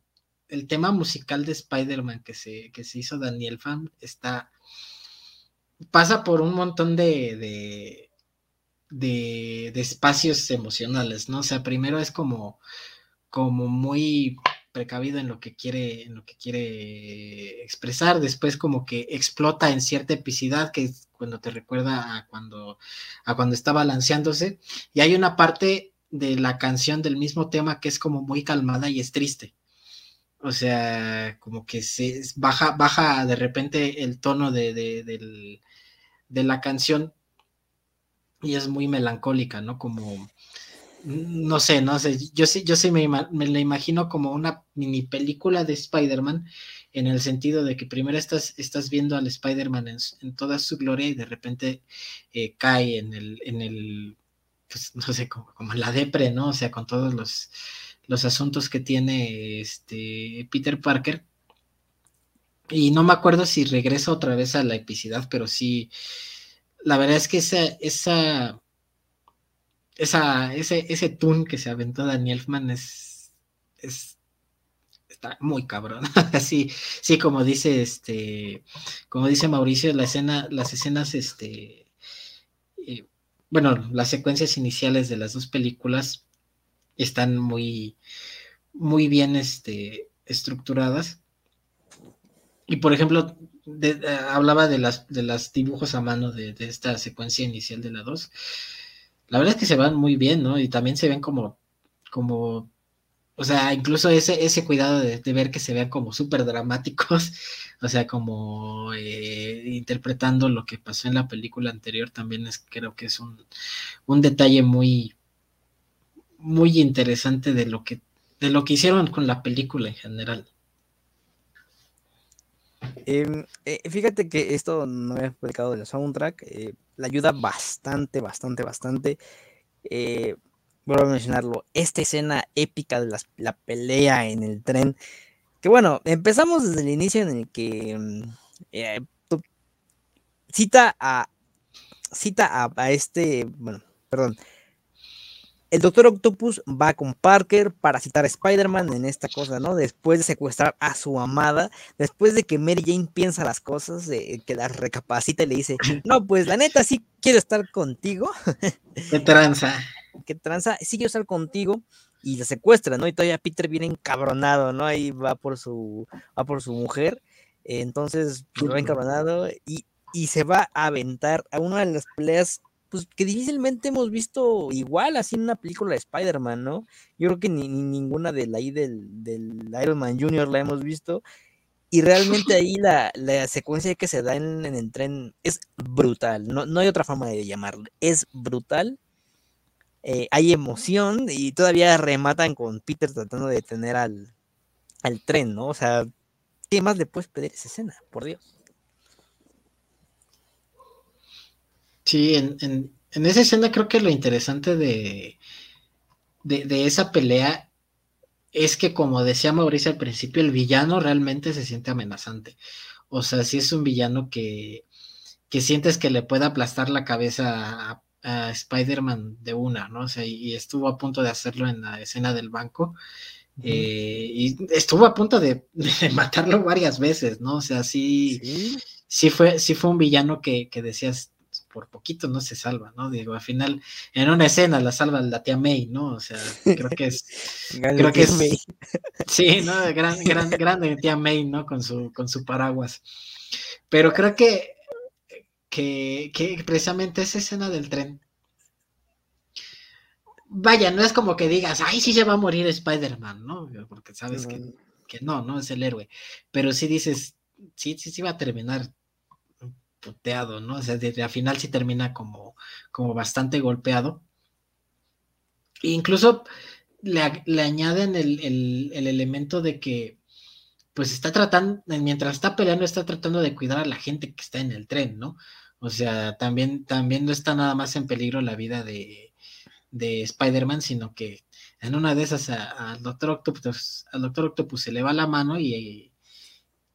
C: tema musical de Spider-Man que se, que se hizo Daniel Fan está, pasa por un montón de, de, de, de espacios emocionales, ¿no? O sea, primero es como, como muy precavido en lo que quiere, en lo que quiere expresar, después como que explota en cierta epicidad, que es cuando te recuerda a cuando, a cuando está balanceándose, y hay una parte de la canción del mismo tema que es como muy calmada y es triste. O sea, como que se baja, baja de repente el tono de, de, de la canción y es muy melancólica, ¿no? Como, no sé, no sé, yo sí, yo sí me, me la imagino como una mini película de Spider-Man, en el sentido de que primero estás, estás viendo al Spider-Man en, toda su gloria y de repente eh, cae en el, en el, pues no sé, como, como en la depre, ¿no? O sea, con todos los, los asuntos que tiene este Peter Parker. Y no me acuerdo si regresa otra vez a la epicidad, pero sí, la verdad es que esa, esa esa, ese, ese tune que se aventó Daniel Elfman es, es está muy cabrón. Así, sí, como dice este, como dice Mauricio, la escena, las escenas, este, eh, bueno, las secuencias iniciales de las dos películas están muy, muy bien este, estructuradas. Y por ejemplo, hablaba de las de los dibujos a mano de, de, esta secuencia inicial de la 2 la verdad es que se van muy bien, ¿no? Y también se ven como, como, o sea, incluso ese, ese cuidado de, ver que se vean como súper dramáticos, o sea, como eh, interpretando lo que pasó en la película anterior, también es, creo que es un, un detalle muy, muy interesante de lo que, de lo que hicieron con la película en general.
A: Em, eh, fíjate que esto no he explicado del soundtrack, eh, la ayuda bastante, bastante, bastante. Eh, vuelvo a mencionarlo, esta escena épica de la pelea en el tren, que bueno, empezamos desde el inicio en el que mm, cita a cita a, este, bueno, perdón, el Doctor Octopus va con Parker para citar a Spider-Man en esta cosa, ¿no? Después de secuestrar a su amada, después de que Mary Jane piensa las cosas, que las recapacita y le dice, no, pues la neta sí quiero estar contigo.
C: ¿Qué tranza?
A: ¿Qué tranza? Sí quiero estar contigo y la secuestra, ¿no? Y todavía Peter viene encabronado, ¿no? Ahí va por su, va por su mujer. Entonces, pues, va encabronado y, y se va a aventar a una de las peleas pues que difícilmente hemos visto igual así en una película de Spider-Man, ¿no? Yo creo que ni, ninguna de la ahí del, del, Iron Man Jr. la hemos visto. Y realmente ahí la, secuencia que se da en, el tren es brutal. No, no hay otra forma de llamarlo. Es brutal. Eh, hay emoción y todavía rematan con Peter tratando de detener al, al tren, ¿no? O sea, ¿qué más le puedes pedir esa escena? Por Dios.
C: Sí, en, en, esa escena creo que lo interesante de, de, esa pelea es que, como decía Mauricio al principio, el villano realmente se siente amenazante. O sea, si es un villano que, que sientes que le puede aplastar la cabeza a Spider-Man de una, ¿no? O sea, y estuvo a punto de hacerlo en la escena del banco. Eh, y estuvo a punto de, matarlo varias veces, ¿no? O sea, sí, sí, fue, sí fue un villano que, decías, por poquito no se salva, ¿no? Digo, al final, en una escena la salva la tía May, ¿no? O sea, creo que es. creo que es. Sí, ¿no? Gran, gran, grande tía May, ¿no? Con su, con su paraguas. Pero creo que, que, que precisamente esa escena del tren vaya, no es como que digas, ay, sí se va a morir Spider-Man, ¿no? Porque sabes que, no, no es el héroe. Pero sí dices, sí, sí, sí va a terminar puteado, ¿no? O sea, al final sí termina como, como bastante golpeado. E incluso le, añaden el, el, elemento de que, pues está tratando, mientras está peleando, está tratando de cuidar a la gente que está en el tren, ¿no? O sea, también, también no está nada más en peligro la vida de, de Spider-Man, sino que en una de esas al Doctor Octopus, al Doctor Octopus se le va la mano y,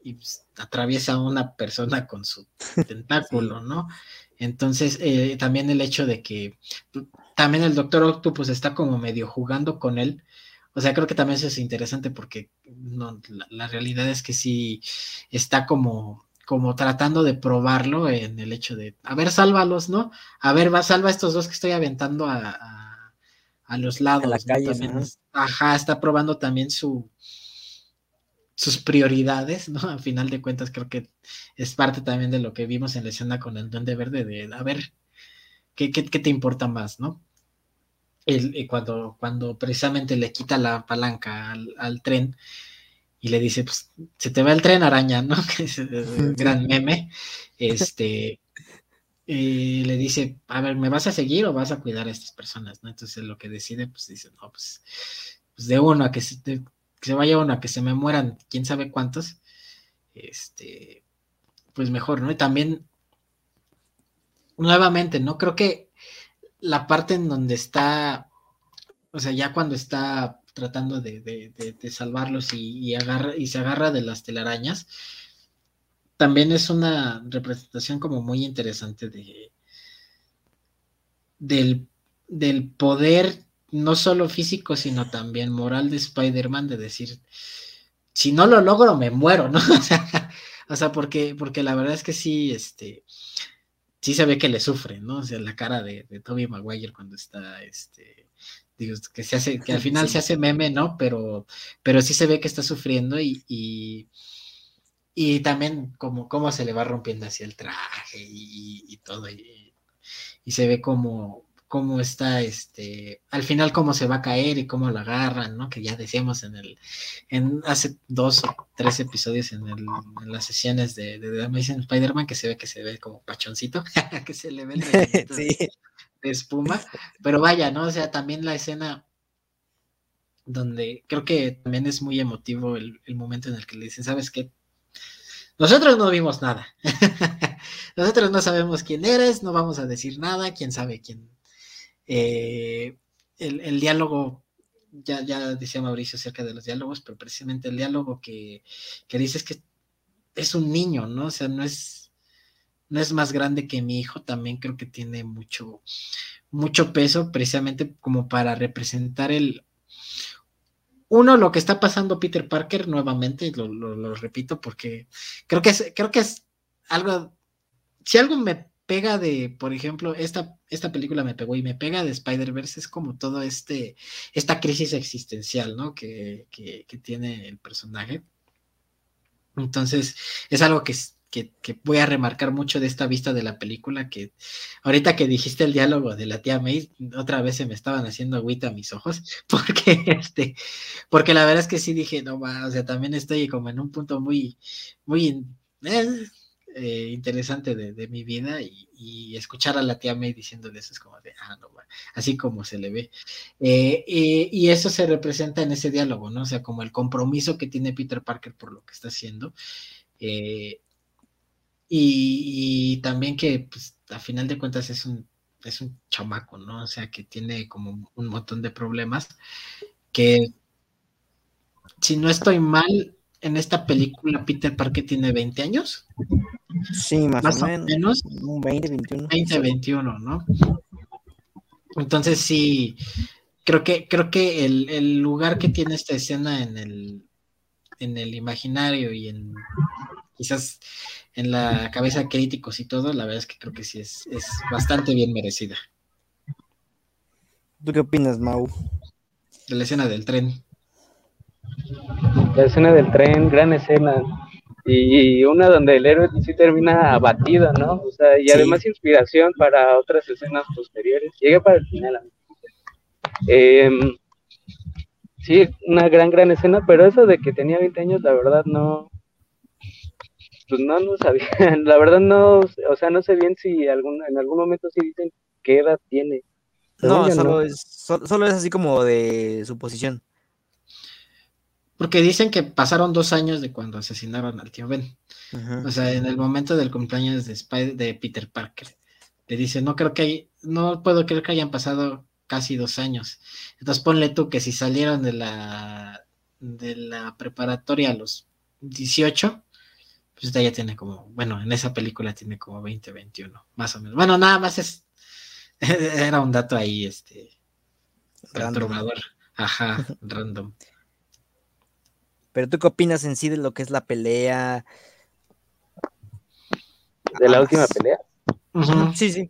C: pues, atraviesa a una persona con su tentáculo, ¿no? Entonces, eh, también el hecho de que también el Doctor Octopus está como medio jugando con él. O sea, creo que también eso es interesante porque no, la, realidad es que sí está como como tratando de probarlo en el hecho de, a ver, sálvalos, ¿no? A ver, va, salva a estos dos que estoy aventando a a los lados.
A: la calle,
C: ajá, está probando también su sus prioridades, ¿no? A final de cuentas creo que es parte también de lo que vimos en la escena con el Duende Verde, de a ver, ¿qué, qué, te importa más, no? El, eh, cuando, cuando precisamente le quita la palanca al, tren y le dice, pues, se te va el tren araña, ¿no? Que es el gran meme. Este, y le dice, a ver, ¿me vas a seguir o vas a cuidar a estas personas? ¿no? Entonces lo que decide, pues dice, no, pues, pues de uno a que se, que se vaya uno a que se me mueran, quién sabe cuántos, este, pues mejor, ¿no? Y también, nuevamente, ¿no? Creo que la parte en donde está, o sea, ya cuando está tratando de, de, salvarlos y, y, agarra, y se agarra de las telarañas, también es una representación como muy interesante de del, del poder no solo físico, sino también moral de Spider-Man, de decir, si no lo logro, me muero, ¿no? o sea, porque, porque la verdad es que sí, este, sí se ve que le sufre, ¿no? O sea, la cara de, de Tobey Maguire cuando está, este, digo, que se hace, que al final se hace meme, ¿no? Pero, pero sí se ve que está sufriendo y y también como cómo se le va rompiendo hacia el traje y, todo, y, se ve como, cómo está, este, al final cómo se va a caer y cómo lo agarran, ¿no? Que ya decíamos en el, en hace dos o tres episodios en, el, en las sesiones de, de, Amazing Spider-Man que se ve que se ve como pachoncito, que se le ve el de, espuma, pero vaya, ¿no? O sea, también la escena donde creo que también es muy emotivo el, el momento en el que le dicen, ¿sabes qué? Nosotros no vimos nada. Nosotros no sabemos quién eres, no vamos a decir nada, quién sabe quién. Eh, el, diálogo, ya, ya decía Mauricio acerca de los diálogos, pero precisamente el diálogo que, que dice es que es un niño, ¿no? O sea, no es, no es más grande que mi hijo, también creo que tiene mucho, mucho peso, precisamente como para representar el, uno, lo que está pasando Peter Parker nuevamente, lo, lo, repito porque creo que es, creo que es algo, si algo me pega de, por ejemplo, esta, esta película me pegó y me pega de Spider-Verse es como todo este, esta crisis existencial, ¿no? Que, que, que tiene el personaje. Entonces, es algo que, que, voy a remarcar mucho de esta vista de la película, que ahorita que dijiste el diálogo de la tía May, otra vez se me estaban haciendo agüita mis ojos, porque este, porque la verdad es que sí dije, no va, o sea, también estoy como en un punto muy, muy eh, eh, interesante de, mi vida y, escuchar a la tía May diciéndole eso es como de, ah, no, así como se le ve. Eh, y eso se representa en ese diálogo, ¿no? O sea, como el compromiso que tiene Peter Parker por lo que está haciendo. Eh, y, también que, pues, a final de cuentas es un, es un chamaco, ¿no? O sea, que tiene como un montón de problemas, que si no estoy mal, en esta película Peter Parker tiene 20 años.
A: Sí, más, o, menos. Un 20, 21.
C: 20, 21, ¿no? Entonces sí, creo que, creo que el, lugar que tiene esta escena en el, en el imaginario y en quizás en la cabeza de críticos y todo, la verdad es que creo que sí es, es bastante bien merecida.
A: ¿Tú qué opinas, Mau?
C: De la escena del tren.
B: La escena del tren, gran escena. Y una donde el héroe sí termina abatido, ¿no? O sea, y además inspiración para otras escenas posteriores. Llegué para el final. Em, sí, una gran, gran escena, pero eso de que tenía 20 años, la verdad no, pues no, no sabía, la verdad no, o sea, no sé bien si algún, en algún momento sí dicen qué edad tiene.
A: No, solo, Es, solo, es así como de suposición.
C: Porque dicen que pasaron dos años de cuando asesinaron al tío Ben. O sea, en el momento del cumpleaños de, Spider, de Peter Parker. Le dice, no creo que hay, no puedo creer que hayan pasado casi dos años. Entonces ponle tú que si salieron de la de la preparatoria a los 18, pues ya tiene como, bueno, en esa película tiene como 20, 21, más o menos. Bueno, nada más es Era un dato ahí, este. Random. Ajá, random.
A: Pero tú qué opinas en sí de lo que es la pelea?
B: ¿De la última pelea?
A: Sí, sí.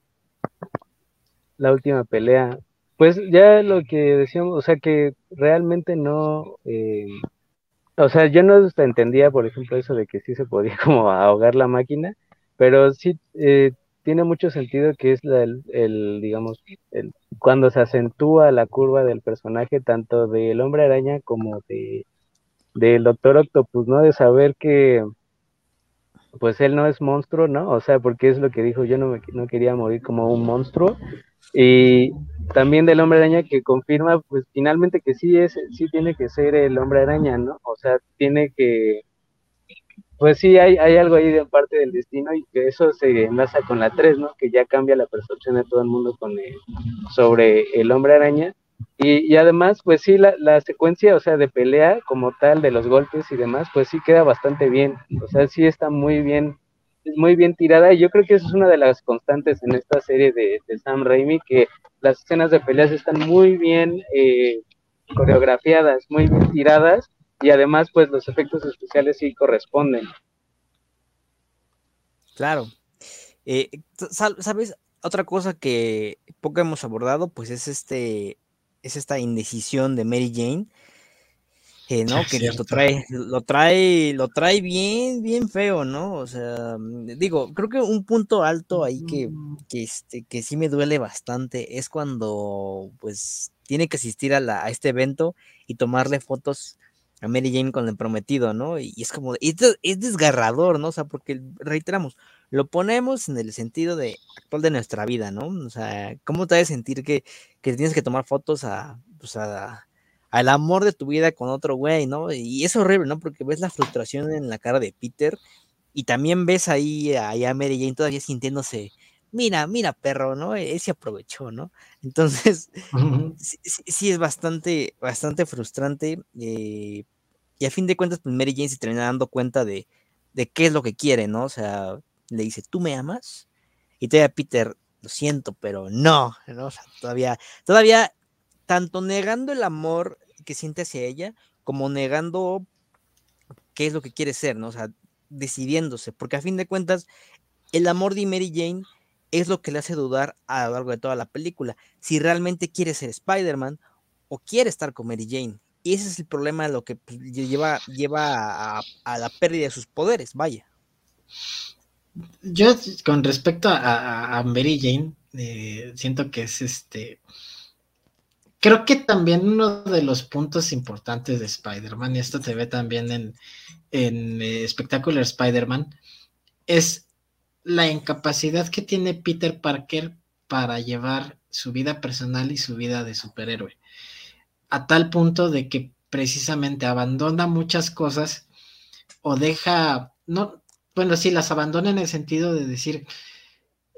B: La última pelea. Pues ya lo que decíamos, o sea que realmente no. Eh, o sea, yo no entendía, por ejemplo, eso de que sí se podía como ahogar la máquina, pero sí eh, tiene mucho sentido que es el, digamos, el, cuando se acentúa la curva del personaje, tanto del hombre araña como de del doctor octopus, ¿no? De saber que pues él no es monstruo, ¿no? O sea, porque es lo que dijo, yo no, me, no quería morir como un monstruo. Y también del hombre araña que confirma, pues finalmente que sí es, sí tiene que ser el hombre araña, ¿no? O sea, tiene que, pues sí, hay, hay algo ahí de parte del destino y que eso se enlaza con la 3, ¿no? Que ya cambia la percepción de todo el mundo con sobre el hombre araña. Y, además, pues sí, la, la, secuencia, o sea, de pelea como tal, de los golpes y demás, pues sí queda bastante bien. O sea, sí está muy bien, muy bien tirada. Y yo creo que eso es una de las constantes en esta serie de, de Sam Raimi, que las escenas de peleas están muy bien eh, coreografiadas, muy bien tiradas y además pues los efectos especiales sí corresponden.
A: Claro. Eh, ¿Sabes? Otra cosa que poco hemos abordado, pues es este, es esta indecisión de Mary Jane, eh, ¿no? que lo trae, lo trae, lo trae bien, bien feo, ¿no? O sea, digo, creo que un punto alto ahí que, que, este, que sí me duele bastante es cuando, pues, tiene que asistir a, la, a este evento y tomarle fotos a Mary Jane con el prometido, ¿no? Y, es como, es, es, desgarrador, ¿no? O sea, porque reiteramos, lo ponemos en el sentido de actual de nuestra vida, ¿no? O sea, ¿cómo te hace sentir que, que tienes que tomar fotos a, pues a, al amor de tu vida con otro güey, ¿no? Y es horrible, ¿no? Porque ves la frustración en la cara de Peter y también ves ahí a, a Mary Jane todavía sintiéndose, mira, mira, perro, ¿no? Él se aprovechó, ¿no? Entonces, sí, es bastante, bastante frustrante. Eh, y a fin de cuentas, pues Mary Jane se termina dando cuenta de, de qué es lo que quiere, ¿no? O sea, le dice, ¿tú me amas? Y todavía Peter, lo siento, pero no, ¿no? O sea, todavía, todavía, tanto negando el amor que siente hacia ella, como negando qué es lo que quiere ser, ¿no? O sea, decidiéndose, porque a fin de cuentas, el amor de Mary Jane es lo que le hace dudar a lo largo de toda la película, si realmente quiere ser Spider-Man o quiere estar con Mary Jane. Y ese es el problema de lo que pues, lleva, lleva a, la pérdida de sus poderes, vaya.
C: Yo, con respecto a, Mary Jane, eh, siento que es este. Creo que también uno de los puntos importantes de Spider-Man, y esto se ve también en, en eh, Spectacular Spider-Man, es la incapacidad que tiene Peter Parker para llevar su vida personal y su vida de superhéroe. A tal punto de que precisamente abandona muchas cosas o deja, bueno, sí, las abandona en el sentido de decir,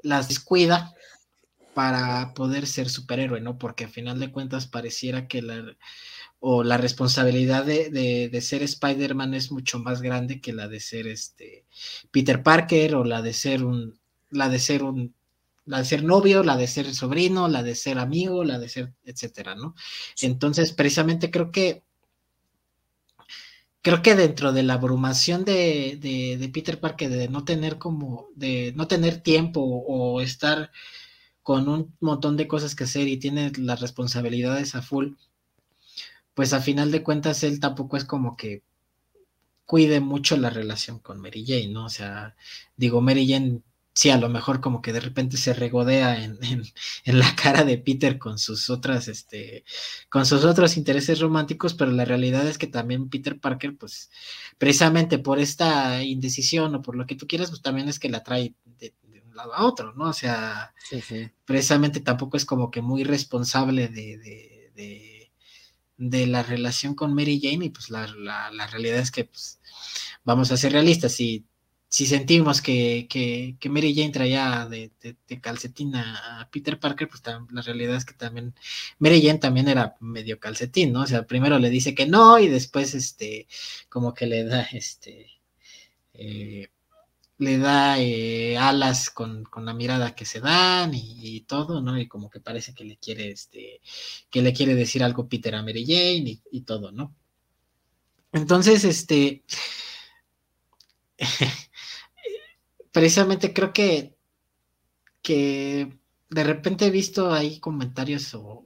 C: las descuida para poder ser superhéroe, ¿no? Porque a final de cuentas pareciera que la, o la responsabilidad de, ser Spider-Man es mucho más grande que la de ser este Peter Parker o la de ser un la de ser un la de ser novio, la de ser sobrino, la de ser amigo, la de ser, etcétera, ¿no? Entonces, precisamente creo que creo que dentro de la abrumación de, de, Peter Parker, de no tener como, de no tener tiempo o estar con un montón de cosas que hacer y tiene las responsabilidades a full, pues a final de cuentas él tampoco es como que cuide mucho la relación con Mary Jane, ¿no? O sea, digo, Mary Jane sí, a lo mejor como que de repente se regodea en, en, la cara de Peter con sus otras, este, con sus otros intereses románticos, pero la realidad es que también Peter Parker, pues, precisamente por esta indecisión o por lo que tú quieras, pues también es que la trae de, un lado a otro, ¿no? O sea, precisamente tampoco es como que muy responsable de, de, de, la relación con Mary Jane y pues la, la, la realidad es que, pues, vamos a ser realistas, si si sentimos que, que, Mary Jane traía de, de, calcetín a, Peter Parker, pues la realidad es que también Mary Jane también era medio calcetín, ¿no? O sea, primero le dice que no y después, este, como que le da, este, eh, le da eh, alas con, la mirada que se dan y, todo, ¿no? Y como que parece que le quiere, este, que le quiere decir algo Peter a Mary Jane y todo, ¿no? Entonces, este... precisamente creo que, que de repente he visto ahí comentarios o,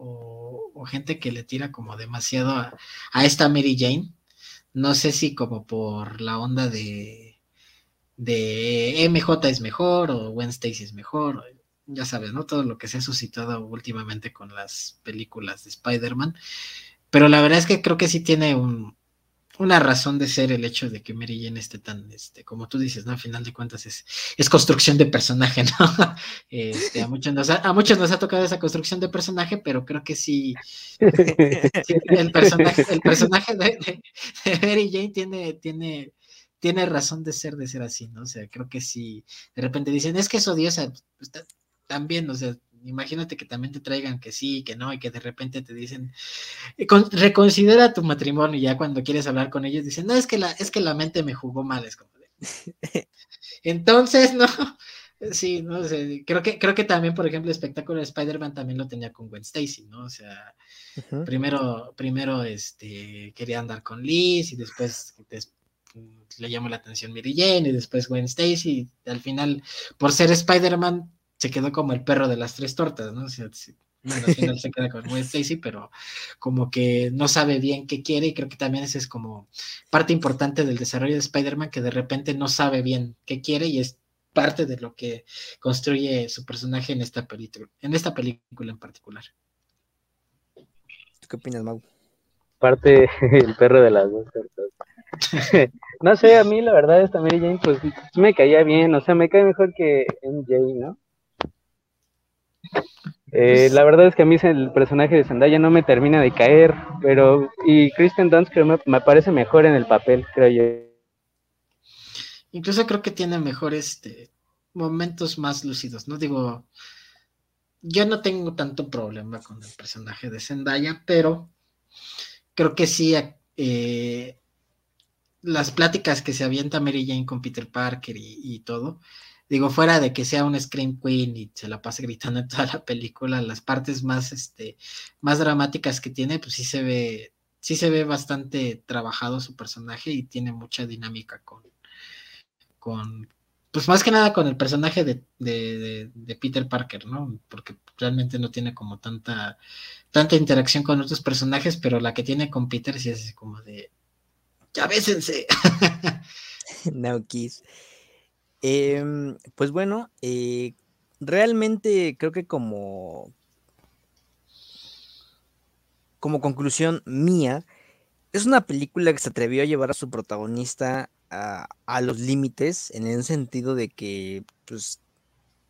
C: gente que le tira como demasiado a, esta Mary Jane. No sé si como por la onda de, de MJ es mejor o Stacy es mejor. Ya sabes, ¿no? Todo lo que se ha suscitado últimamente con las películas de Spider-Man. Pero la verdad es que creo que sí tiene un, una razón de ser el hecho de que Mary Jane esté tan, este, como tú dices, ¿no? A final de cuentas es, es construcción de personaje, ¿no? Este, a, muchos nos ha, a muchos nos ha tocado esa construcción de personaje, pero creo que sí, el personaje, el personaje de, Mary Jane tiene, tiene, tiene razón de ser, de ser así, ¿no? O sea, creo que sí, de repente dicen, es que es odiosa, pues, también, o sea, imagínate que también te traigan que sí, que no, y que de repente te dicen, eh, reconsidera tu matrimonio, y ya cuando quieres hablar con ellos dicen, no, es que la, es que la mente me jugó mal, es como Entonces, no, sí, no sé, creo que, creo que también, por ejemplo, el espectáculo de Spider-Man también lo tenía con Gwen Stacy, ¿no? O sea, primero, primero, este, quería andar con Liz, y después, le llamó la atención Mary Jane, y después Gwen Stacy, y al final, por ser Spider-Man, se quedó como el perro de las tres tortas, ¿no? O sea, bueno, al final se queda con Gwen Stacy, pero como que no sabe bien qué quiere y creo que también esa es como parte importante del desarrollo de Spider-Man, que de repente no sabe bien qué quiere y es parte de lo que construye su personaje en esta película, en esta película en particular.
A: ¿Tú qué opinas, Mau?
B: Parte el perro de las dos tortas. no sé, a mí la verdad esta Mary Jane pues me caía bien, o sea, me cae mejor que MJ, ¿no? Eh, la verdad es que a mí el personaje de Zendaya no me termina de caer, pero y Kristen Dunst creo me, me parece mejor en el papel, creo yo.
C: Incluso creo que tiene mejores este, momentos más lúcidos, ¿no? Digo, yo no tengo tanto problema con el personaje de Zendaya, pero creo que sí, eh, las pláticas que se avienta Mary Jane con Peter Parker y todo, digo, fuera de que sea un Scream Queen y se la pase gritando en toda la película, las partes más, este, más dramáticas que tiene, pues sí se ve, sí se ve bastante trabajado su personaje y tiene mucha dinámica con, con pues más que nada con el personaje de, de, de, Peter Parker, ¿no? Porque realmente no tiene como tanta, tanta interacción con otros personajes, pero la que tiene con Peter sí es como de, ya bésense.
A: no kiss. Em, pues bueno, eh, realmente creo que como, como conclusión mía, es una película que se atrevió a llevar a su protagonista a, los límites, en el sentido de que, pues,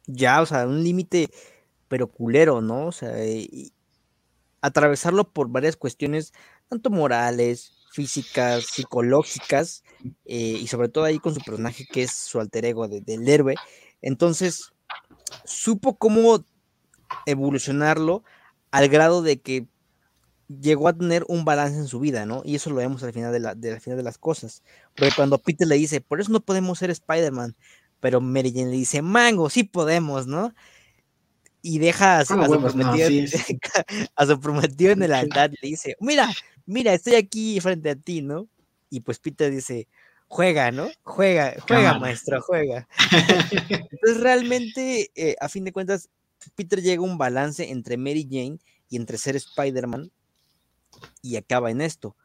A: ya, o sea, un límite, pero culero, ¿no? O sea, atravesarlo por varias cuestiones, tanto morales, físicas, psicológicas, eh, y sobre todo ahí con su personaje que es su alter ego del héroe. Entonces, supo cómo evolucionarlo al grado de que llegó a tener un balance en su vida, ¿no? Y eso lo vemos al final de, la, de, final de las cosas. Porque cuando Peter le dice, por eso no podemos ser Spider-Man, pero Mary Jane le dice, Mango, sí podemos, ¿no? y deja a su, prometido, en el altar le dice, mira, mira, estoy aquí frente a ti, ¿no? Y pues Peter dice, juega, ¿no? Juega, juega, maestro, juega. Entonces realmente, eh, a fin de cuentas, Peter llega a un balance entre Mary Jane y entre ser Spider-Man y acaba en esto,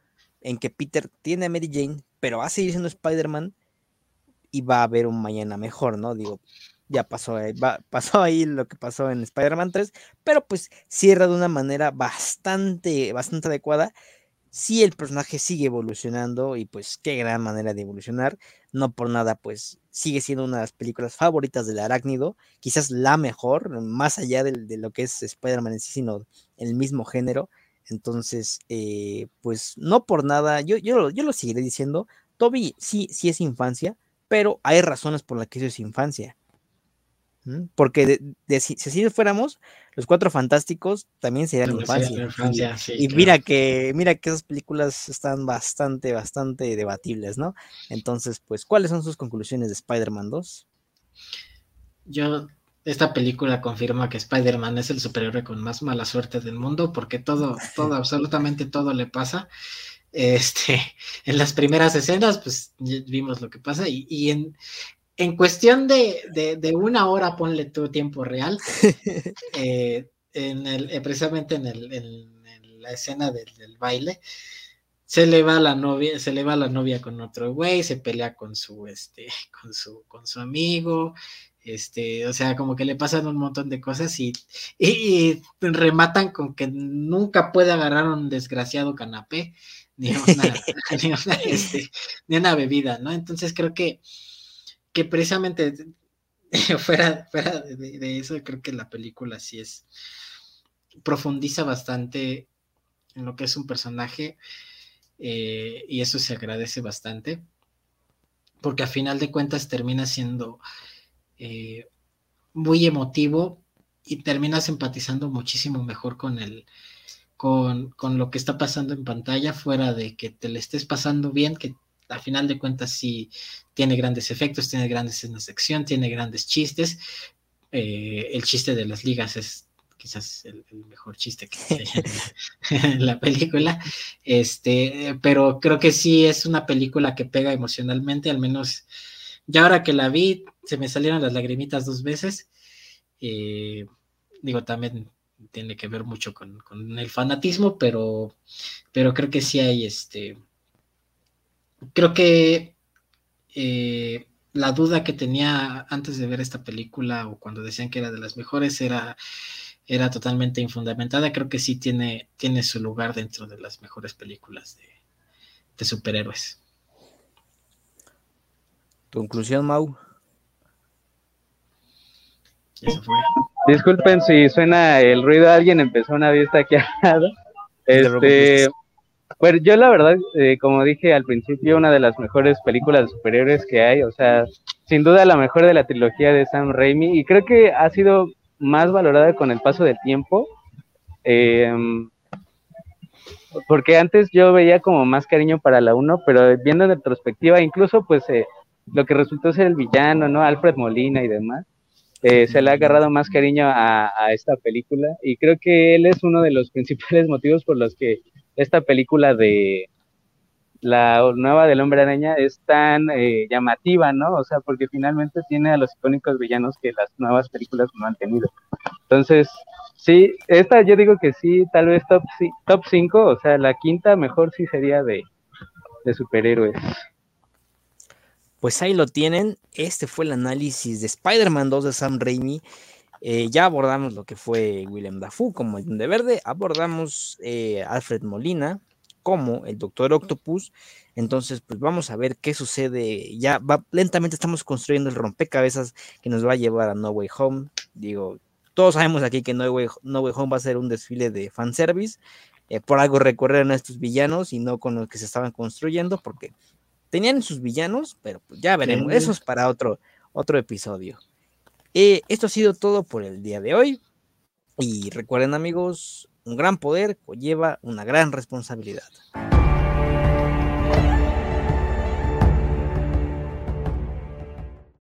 A: en que Peter tiene a Mary Jane, pero va a seguir siendo Spider-Man y va a haber un mañana mejor, ¿no? Digo, ya pasó, eh, pasó ahí lo que pasó en Spider-Man 3, pero pues cierra de una manera bastante, bastante adecuada. Si el personaje sigue evolucionando y pues qué gran manera de evolucionar, no por nada pues sigue siendo una de las películas favoritas del arácnido, quizás la mejor, más allá de, lo que es Spider-Man en sí, sino el mismo género. Entonces, eh, pues no por nada, yo, yo, yo lo seguiré diciendo, Toby sí, sí es infancia, pero hay razones por las que eso es infancia. Porque si, así fuéramos, los cuatro fantásticos también serían infancia. y, mira que, mira que esas películas están bastante, bastante debatibles, ¿no? Entonces, pues, ¿cuáles son sus conclusiones de Spider-Man 2?
C: Yo, esta película confirma que Spider-Man es el superhéroe con más mala suerte del mundo, porque todo, todo, absolutamente todo le pasa. Este, en las primeras escenas, pues vimos lo que pasa, y, y en, en cuestión de, una hora, ponle tu tiempo real, eh, en el, eh, precisamente en, el, la escena del, baile, se le va la novia, se le va la novia con otro güey, se pelea con su, este, con su, con su amigo, este, o sea, como que le pasan un montón de cosas y, y, rematan con que nunca puede agarrar un desgraciado canapé, ni una, este, ni una bebida, ¿no? Entonces creo que que precisamente fuera, fuera de, eso, creo que la película sí es, profundiza bastante en lo que es un personaje eh, y eso se agradece bastante, porque a final de cuentas termina siendo eh, muy emotivo y terminas empatizando muchísimo mejor con el, con, con, lo que está pasando en pantalla, fuera de que te le estés pasando bien, que a final de cuentas sí tiene grandes efectos, tiene grandes escenas de acción, tiene grandes chistes. Eh, el chiste de las ligas es quizás el, mejor chiste que en la película. Este, pero creo que sí es una película que pega emocionalmente, al menos ya ahora que la vi, se me salieron las lagrimitas dos veces. Eh, digo, también tiene que ver mucho con, con, el fanatismo, pero, pero creo que sí hay este creo que eh, la duda que tenía antes de ver esta película o cuando decían que era de las mejores era, era totalmente infundamentada. Creo que sí tiene, tiene su lugar dentro de las mejores películas de, superhéroes.
A: Conclusión, Mau.
B: Disculpen si suena el ruido, alguien empezó una vista aquí al lado. Este, pues yo la verdad, eh, como dije al principio, una de las mejores películas de superhéroes que hay, o sea, sin duda la mejor de la trilogía de Sam Raimi y creo que ha sido más valorada con el paso del tiempo. Em, porque antes yo veía como más cariño para la 1, pero viendo en retrospectiva, incluso pues eh, lo que resultó ser el villano, ¿no? Alfred Molina y demás, eh, se le ha agarrado más cariño a, esta película y creo que él es uno de los principales motivos por los que esta película de la nueva del hombre araña es tan eh, llamativa, ¿no? O sea, porque finalmente tiene a los icónicos villanos que las nuevas películas no han tenido. Entonces, sí, esta yo digo que sí, tal vez top, top 5, o sea, la quinta mejor sí sería de, de superhéroes.
A: Pues ahí lo tienen. Este fue el análisis de Spider-Man 2 de Sam Raimi. Eh, ya abordamos lo que fue William Dafoe como el de Verde, abordamos eh, Alfred Molina como el Doctor Octopus. Entonces, pues vamos a ver qué sucede. Ya va, lentamente estamos construyendo el rompecabezas que nos va a llevar a No Way Home. Digo, todos sabemos aquí que No Way, no Way Home va a ser un desfile de fanservice. Eh, por algo recorrer a estos villanos y no con los que se estaban construyendo, porque tenían sus villanos, pero pues ya veremos. Eso es para otro, otro episodio. Eh, esto ha sido todo por el día de hoy. Y recuerden amigos, un gran poder conlleva una gran responsabilidad.